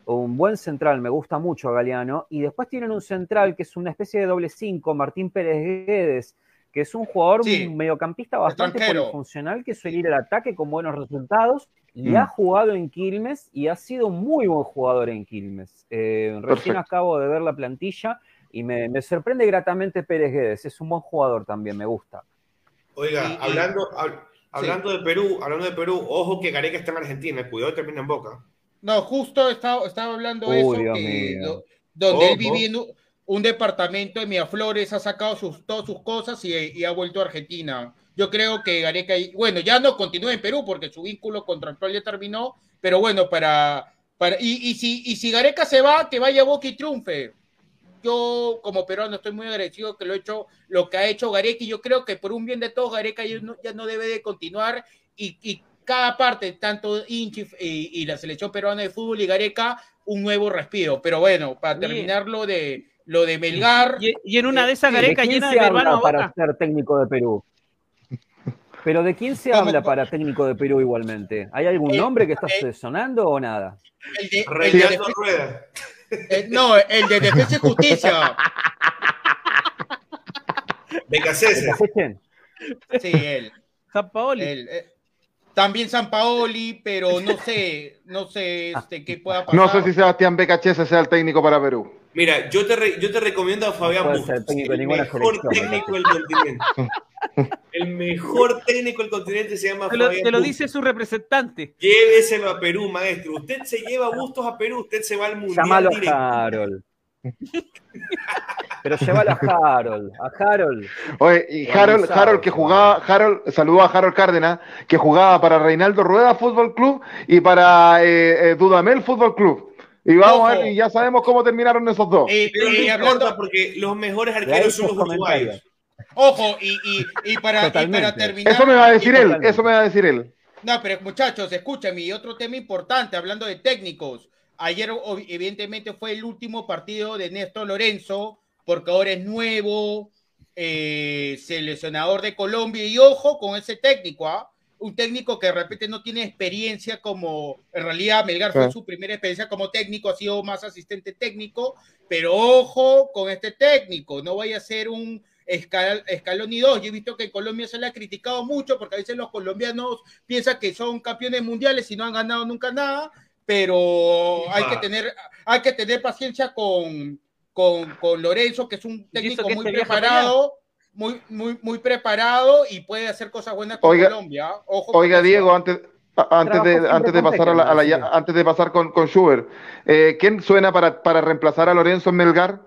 un buen central, me gusta mucho a Galeano, y después tienen un central que es una especie de doble cinco, Martín Pérez Guedes, que es un jugador mediocampista bastante funcional que suele ir al ataque con buenos resultados y mm. ha jugado en Quilmes y ha sido un muy buen jugador en Quilmes. Eh, recién acabo de ver la plantilla y me, me sorprende gratamente Pérez Guedes, es un buen jugador también, me gusta. Oiga, hablando, hablando de Perú, hablando de Perú, ojo que Gareca está en Argentina, cuidado termina en Boca. No, justo estaba, estaba hablando eso, que, donde él vivía en un departamento de Miraflores, ha sacado sus, todas sus cosas y, ha vuelto a Argentina. Yo creo que Gareca, bueno, ya no continúa en Perú porque su vínculo contractual ya terminó, pero bueno, para, para y, y, si, y si Gareca se va, que vaya a Boca y triunfe yo como peruano estoy muy agradecido que lo, hecho, lo que ha hecho Gareca y yo creo que por un bien de todos Gareca ya no, debe de continuar y, cada parte, tanto Inchi y, la selección peruana de fútbol y Gareca, un nuevo respiro. Pero bueno, para terminar lo de, lo de Melgar. Y, en una de esas Gareca llena de hermanos para ser técnico de Perú. Pero ¿de quién se habla para técnico de Perú igualmente? ¿Hay algún nombre que está sonando o nada? El de, el Rueda. Eh, no, el de Defensa y Justicia. Becasese. Sí, él. San Paoli. Eh, también San Paoli, pero no sé, no sé este, qué pueda pasar. No sé si Sebastián Becachese sea el técnico para Perú. Mira, yo te, yo te recomiendo a Fabián no el, el mejor técnico del continente. El mejor técnico del continente se llama te lo, Fabián Te lo dice su representante. Lléveselo a Perú, maestro. Usted se lleva gustos a Perú, usted se va al mundial. Llámalo a Harold. Pero llévalo a Harold, a Harold. Oye, y Harold, Harold que jugaba, Harold, saludó a Harold Cárdenas, que jugaba para Reinaldo Rueda Fútbol Club y para eh, eh, Dudamel Fútbol Club. Y vamos a ver, y ya sabemos cómo terminaron esos dos. Eh, pero no importa porque los mejores arqueros son los uruguayos. Ojo, y, y, y, para, para, terminar. Eso me va a decir él, eso me va a decir él. No, pero muchachos, escúchame, y otro tema importante, hablando de técnicos. Ayer, evidentemente, fue el último partido de Néstor Lorenzo, porque ahora es nuevo eh, seleccionador de Colombia. Y ojo con ese técnico, ¿ah? Un técnico que de repente no tiene experiencia como, en realidad Melgar fue su primera experiencia como técnico, ha sido más asistente técnico, pero ojo con este técnico, no vaya a ser un Scaloni 2. Yo he visto que en Colombia se le ha criticado mucho porque a veces los colombianos piensan que son campeones mundiales y no han ganado nunca nada, pero hay que tener, hay que tener paciencia con, con, con Lorenzo, que es un técnico muy preparado muy, muy, muy preparado y puede hacer cosas buenas con Colombia. oiga, Diego, antes, antes de, antes de pasar a la, antes de pasar con, con Schubert, eh, ¿quién suena para, para reemplazar a Lorenzo en Melgar?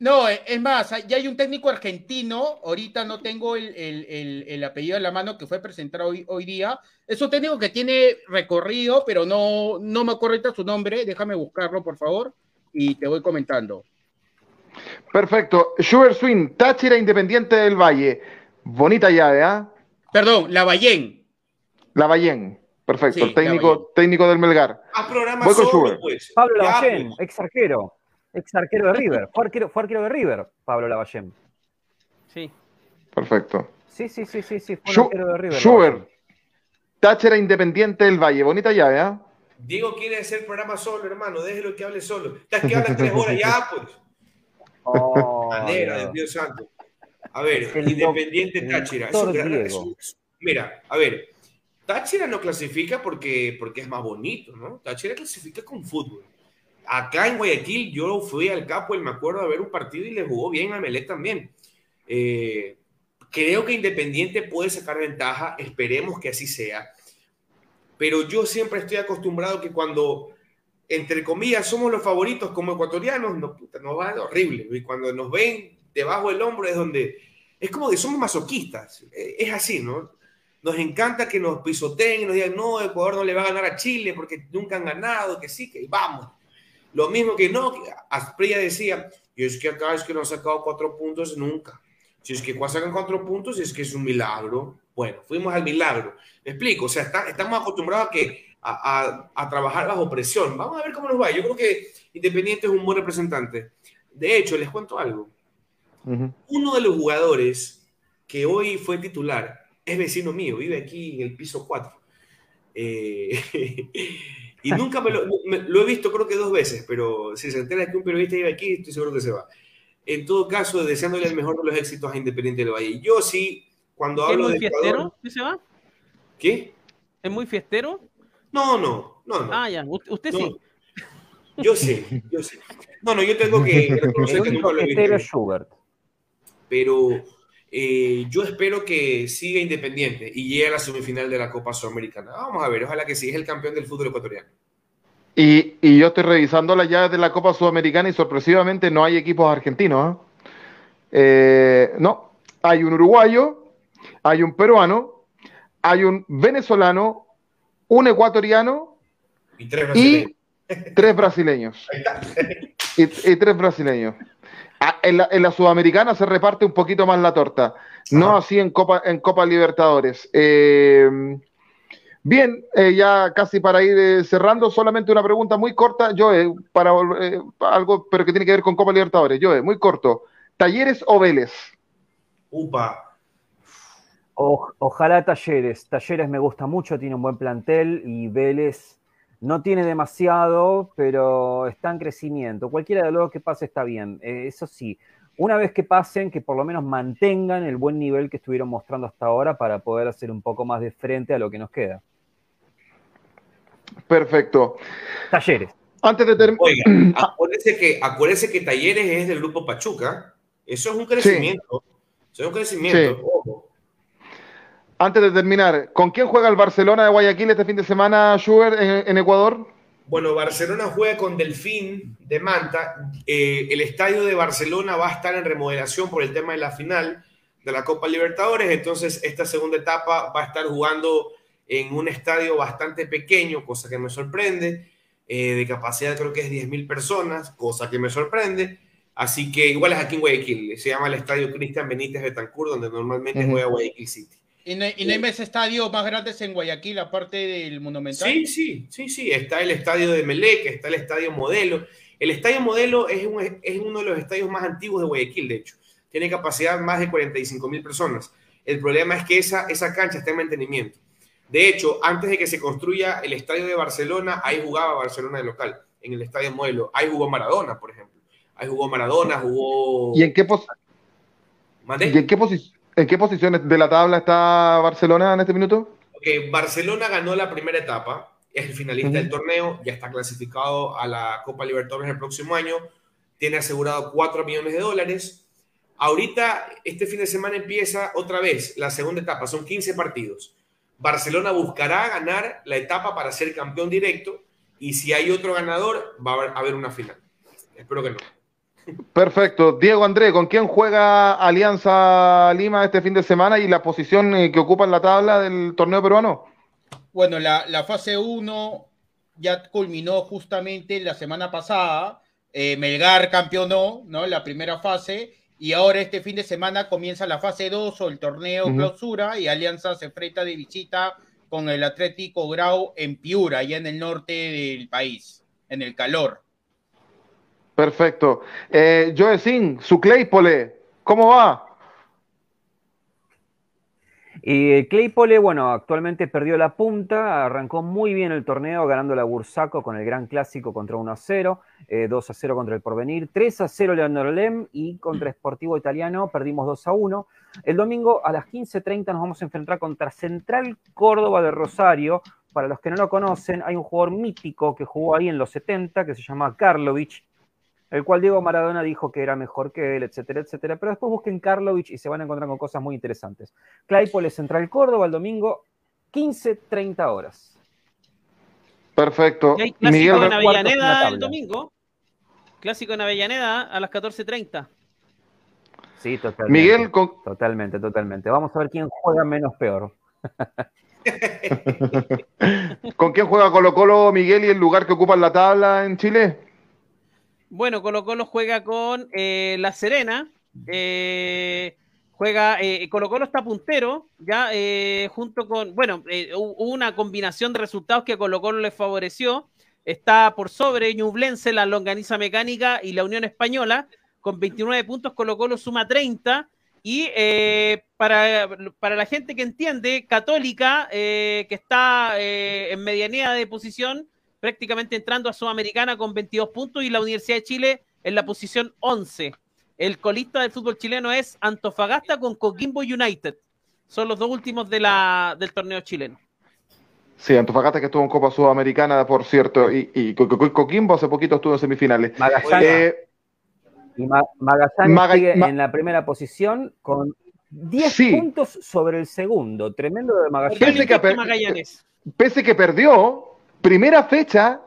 No, eh, es más, ya hay un técnico argentino, ahorita no tengo el, el, el, apellido en la mano que fue presentado hoy, hoy, día. Es un técnico que tiene recorrido, pero no, no me acuerdo ahorita su nombre. Déjame buscarlo, por favor, y te voy comentando. Perfecto. Schubert Swing, Táchira Independiente del Valle. Bonita llave, ¿ah? Perdón, La Ballén. La Ballén. Perfecto. técnico, técnico del Melgar. A programa Voy con Schubert. Pues. Pablo Lavallén, pues. ex arquero. Ex arquero de River. Fue arquero, de River, Pablo Lavallén. Sí. Perfecto. Sí, sí, sí, sí, sí. Fue arquero de River. Schubert. Táchira Independiente del Valle. Bonita llave, ¿ah? Diego quiere hacer programa solo, hermano. Déjelo que hable solo. Estás que habla tres horas ya, pues. Oh, Manera Dios santo. A ver, Independiente Táchira. mira, a ver, Táchira no clasifica porque, porque es más bonito, ¿no? Táchira clasifica con fútbol. Acá en Guayaquil yo fui al Capo y me acuerdo de ver un partido y le jugó bien a Melec también. Eh, creo que Independiente puede sacar ventaja, esperemos que así sea. Pero yo siempre estoy acostumbrado que cuando entre comillas, somos los favoritos como ecuatorianos, nos, nos va horrible. Y cuando nos ven debajo del hombro es donde, es como que somos masoquistas. E, es así, ¿no? Nos encanta que nos pisoteen y nos digan, no, Ecuador no le va a ganar a Chile porque nunca han ganado, que sí, que vamos. Lo mismo que no, Asprilla decía, y es que acá es que no han sacado cuatro puntos nunca. Si es que sacan cuatro puntos, es que es un milagro. Bueno, fuimos al milagro. Me explico, o sea, estamos acostumbrados a que a, trabajar bajo presión. Vamos a ver cómo nos va. Yo creo que Independiente es un buen representante. De hecho, les cuento algo. Uno de los jugadores que hoy fue titular es vecino mío, vive aquí en el piso 4. Eh, y nunca me lo, he visto, creo que dos veces, pero si se entera que un periodista vive aquí, estoy seguro que se va. En todo caso, deseándole el mejor de los éxitos a Independiente del Valle. Yo sí, cuando hablo de. ¿Es muy fiestero? ¿Qué se va? ¿Qué? ¿Es muy fiestero? No, no, no, no. Ah, ya, usted sí. Yo sé, yo sé. No, no, yo tengo que reconocer que nunca lo he visto. Pero eh, yo espero que siga independiente y llegue a la semifinal de la Copa Sudamericana. Vamos a ver, ojalá que sí, es el campeón del fútbol ecuatoriano. Y, y yo estoy revisando las llaves de la Copa Sudamericana y sorpresivamente no hay equipos argentinos. ¿eh? Eh, no, hay un uruguayo, hay un peruano, hay un venezolano, un ecuatoriano y tres brasileños. Y tres brasileños. y, tres brasileños. Ah, en, la, Sudamericana se reparte un poquito más la torta, no así en Copa, en Copa Libertadores. Eh, bien, eh, ya casi para ir eh, cerrando, solamente una pregunta muy corta, Joe, para algo, pero que tiene que ver con Copa Libertadores. Joe, muy corto. ¿Talleres o Vélez? Upa, ojalá Talleres. Talleres me gusta mucho, tiene un buen plantel y Vélez no tiene demasiado, pero está en crecimiento. Cualquiera de los que pase está bien. Eh, eso sí, una vez que pasen, que por lo menos mantengan el buen nivel que estuvieron mostrando hasta ahora para poder hacer un poco más de frente a lo que nos queda. Perfecto. Talleres. Antes de terminar. Oiga, acuérdese que, acuérdese que Talleres es del grupo Pachuca. Eso es un crecimiento. Eso es un crecimiento. Antes de terminar, ¿con quién juega el Barcelona de Guayaquil este fin de semana, Schubert, en, Ecuador? Bueno, Barcelona juega con Delfín de Manta. Eh, el estadio de Barcelona va a estar en remodelación por el tema de la final de la Copa Libertadores. Entonces, esta segunda etapa va a estar jugando en un estadio bastante pequeño, cosa que me sorprende. Eh, de capacidad creo que es 10.000 personas, cosa que me sorprende. Así que igual es aquí en Guayaquil. Se llama el Estadio Cristian Benítez Betancourt, donde normalmente juega Guayaquil City. ¿Y no, hay más estadios más grandes en Guayaquil, aparte del Monumental? Sí, sí, sí, sí. Está el estadio de Melec, está el estadio Modelo. El estadio Modelo es, es uno de los estadios más antiguos de Guayaquil, de hecho. Tiene capacidad más de 45 mil personas. El problema es que esa, esa cancha está en mantenimiento. De hecho, antes de que se construya el estadio de Barcelona, ahí jugaba Barcelona de local, en el estadio Modelo. Ahí jugó Maradona, por ejemplo. Ahí jugó Maradona, jugó. ¿Y en qué, ¿Y en qué, en qué posiciones de la tabla está Barcelona en este minuto? Barcelona ganó la primera etapa, es el finalista del torneo, ya está clasificado a la Copa Libertadores el próximo año, tiene asegurado 4 millones de dólares. Ahorita, este fin de semana empieza otra vez la segunda etapa, son 15 partidos. Barcelona buscará ganar la etapa para ser campeón directo y si hay otro ganador, va a haber, una final. Espero que no. Perfecto. Diego André, ¿con quién juega Alianza Lima este fin de semana y la posición eh, que ocupa en la tabla del torneo peruano? Bueno, la, fase 1 ya culminó justamente la semana pasada. Eh, Melgar campeonó, ¿no? La primera fase. Y ahora este fin de semana comienza la fase 2 o el torneo clausura y Alianza se enfrenta de visita con el Atlético Grau en Piura, allá en el norte del país, en el calor. Perfecto. Eh, Joe Sin, su Claypole, ¿cómo va? Y Claypole, bueno, actualmente perdió la punta, arrancó muy bien el torneo ganando la Bursaco con el gran clásico contra 1 a 0, 2 a 0 contra el Porvenir, 3 a 0 Leandro Lem y contra Sportivo Italiano perdimos 2 a 1. El domingo a las 15.30 nos vamos a enfrentar contra Central Córdoba de Rosario. Para los que no lo conocen, hay un jugador mítico que jugó ahí en los 70 que se llama Karlovich el cual Diego Maradona dijo que era mejor que él, etcétera, etcétera. Pero después busquen Karlovich y se van a encontrar con cosas muy interesantes. Claypole Central Córdoba el domingo, 15-30 horas. Perfecto. Y hay clásico en Avellaneda el domingo. Clásico en Avellaneda a las 14.30. Sí, totalmente. Miguel, totalmente, totalmente. Vamos a ver quién juega menos peor. ¿Con quién juega Colo Colo, Miguel, y el lugar que ocupa en la tabla en Chile? Bueno, Colo Colo juega con eh, La Serena. Eh, juega, eh, Colo Colo está puntero, ya junto con, bueno, hubo una combinación de resultados que Colo Colo le favoreció. Está por sobre Ñublense, la Longaniza Mecánica y la Unión Española. Con 29 puntos, Colo Colo suma 30. Y para, para, la gente que entiende, Católica, que está en medianía de posición, prácticamente entrando a Sudamericana con 22 puntos y la Universidad de Chile en la posición 11. El colista del fútbol chileno es Antofagasta con Coquimbo United. Son los dos últimos de la, del torneo chileno. Sí, Antofagasta que estuvo en Copa Sudamericana, por cierto, y, Coquimbo hace poquito estuvo en semifinales. Magallanes, eh, y sigue en la primera posición con 10 puntos sobre el segundo. Tremendo de Magallanes. Pese que perdió, primera fecha,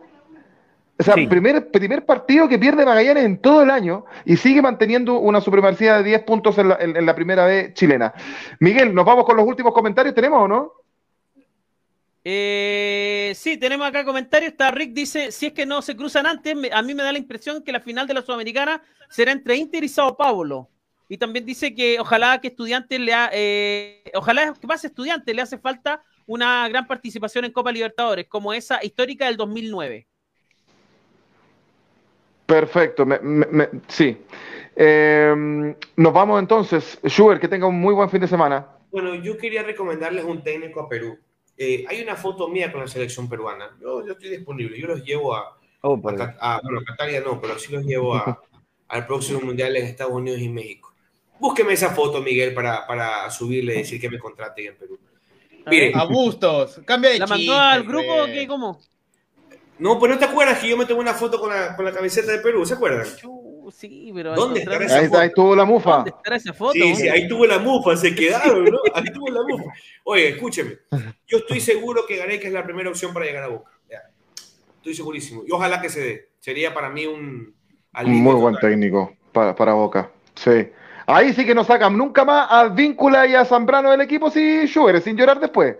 o sea, primer, primer partido que pierde Magallanes en todo el año y sigue manteniendo una supremacía de 10 puntos en la, primera vez chilena. Miguel, ¿nos vamos con los últimos comentarios? ¿Tenemos o no? Eh, sí, tenemos acá comentarios. Está Rick dice: si es que no se cruzan antes, a mí me da la impresión que la final de la Sudamericana será entre Inter y Sao Paulo. Y también dice que ojalá que estudiantes le ha, eh, ojalá que más estudiantes le hace falta una gran participación en Copa Libertadores, como esa histórica del 2009. Perfecto, sí. Em, nos vamos entonces. Schubert, que tenga un muy buen fin de semana. Bueno, yo quería recomendarles un técnico a Perú. Eh, hay una foto mía con la selección peruana. Yo, estoy disponible. Yo los llevo a, oh, bueno, Cataria no, pero sí los llevo al próximo Mundial en Estados Unidos y México. Búsqueme esa foto, Miguel, para, para subirle y decir que me contrate en Perú. Mire. A gustos. Cambia de ¿La mandó al grupo o qué? ¿Cómo? No, pues no te acuerdas que yo me tomé una foto con la, con la camiseta de Perú, ¿se acuerdan? Sí, pero ¿Dónde está esa ahí, foto? ahí tuvo la mufa. ¿Dónde está esa foto? Sí, sí, ahí tuvo la mufa, se quedaron, ¿no? Ahí tuvo la mufa. Oye, escúcheme. Yo estoy seguro que Gareca es la primera opción para llegar a Boca. Estoy segurísimo. Y ojalá que se dé. Sería para mí un. Un muy buen técnico para, para Boca. Sí. Ahí sí que no sacan nunca más a Víncula y a Zambrano del equipo si Schubert, sin llorar después.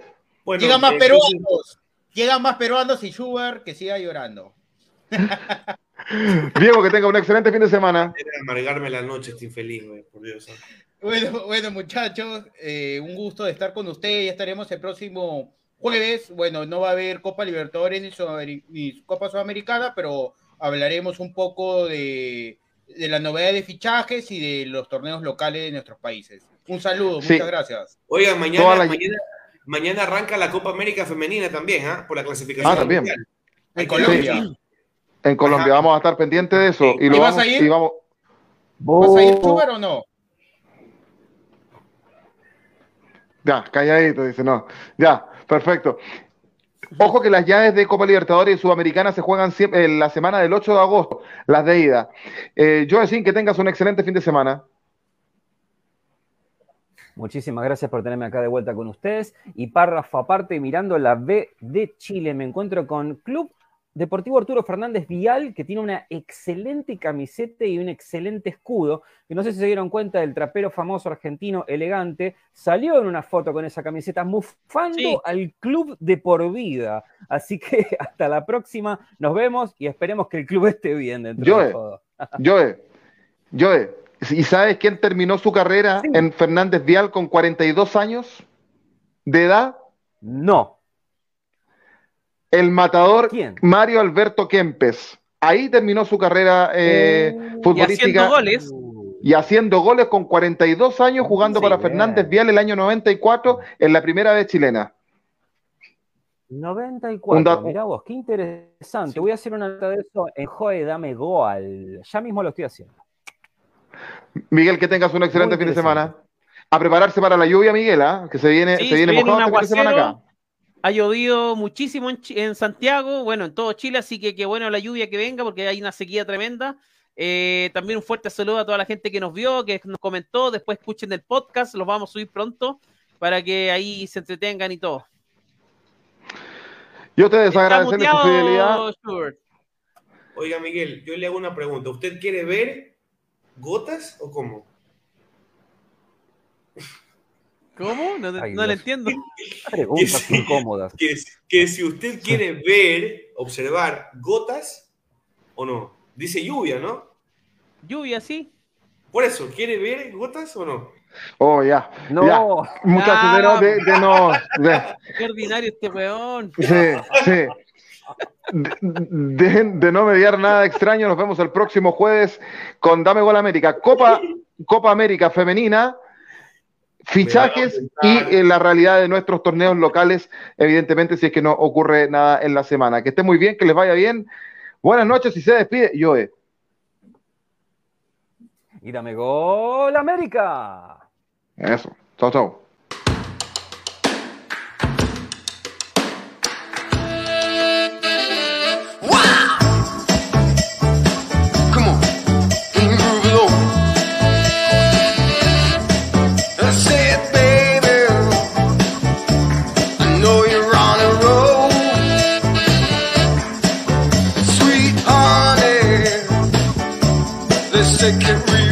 Llegan más eh, peruanos. Llegan más peruanos y Schubert que siga llorando. Diego, que tenga un excelente fin de semana. amargarme la noche, estoy infeliz, por Dios. Bueno, bueno, muchachos, eh, un gusto de estar con ustedes. Ya estaremos el próximo jueves. Bueno, no va a haber Copa Libertadores ni, ni Copa Sudamericana, pero hablaremos un poco de de la novedad de fichajes y de los torneos locales de nuestros países. Un saludo, muchas gracias. Oigan, mañana, mañana, arranca la Copa América Femenina también, ¿ah? por la clasificación. Ah, también. En Colombia. En Colombia, vamos a estar pendientes de eso. Y, lo vas a ir? vamos... ¿Vas a ir tú, o no? Ya, calladito, dice, no. Ya, perfecto. Ojo que las llaves de Copa Libertadores y Sudamericana se juegan siempre, en la semana del 8 de agosto, las de ida. Eh, yo decir que tengas un excelente fin de semana. Muchísimas gracias por tenerme acá de vuelta con ustedes. Y párrafo aparte, mirando la B de Chile, me encuentro con Club Deportivo Arturo Fernández Vial, que tiene una excelente camiseta y un excelente escudo. Que no sé si se dieron cuenta del trapero famoso argentino elegante, salió en una foto con esa camiseta, mufando al club de por vida. Así que hasta la próxima, nos vemos y esperemos que el club esté bien dentro de todo. Joe, Joe, ¿y sabes quién terminó su carrera en Fernández Vial con 42 años de edad? No el matador Mario Alberto Kempes. Ahí terminó su carrera eh, futbolística. Y haciendo goles. Y haciendo goles con 42 años, jugando para Fernández Vial el año 94 en la primera vez chilena. 94, mirá vos, qué interesante. Voy a hacer una nota de eso en Joe Dame Goal. Ya mismo lo estoy haciendo. Miguel, que tengas un excelente fin de semana. A prepararse para la lluvia, Miguel, ¿ah? que se viene, se viene, mojado este fin de semana acá ha llovido muchísimo en, Santiago, bueno, en todo Chile, así que qué bueno la lluvia que venga porque hay una sequía tremenda. Eh, también un fuerte saludo a toda la gente que nos vio, que nos comentó, después escuchen el podcast, los vamos a subir pronto para que ahí se entretengan y todo. Yo te desagradezco su fidelidad. Oiga, Miguel, yo le hago una pregunta. ¿Usted quiere ver gotas o cómo? ¿Cómo? No, no le entiendo. Preguntas incómodas. Que, si usted quiere ver, observar gotas o no. Dice lluvia, ¿no? Lluvia, sí. Por eso, ¿quiere ver gotas o no? Oh, ya. No. Muchachos, de, de, no. Qué ordinario este weón. Sí, sí. De, de, no mediar nada extraño, nos vemos el próximo jueves con Dame Gol América. Copa, Copa América Femenina fichajes y en eh, la realidad de nuestros torneos locales, evidentemente, si es que no ocurre nada en la semana. Que esté muy bien, que les vaya bien. Buenas noches y se despide Joe. Y dame gol América. Eso. Chao, chao. take it real.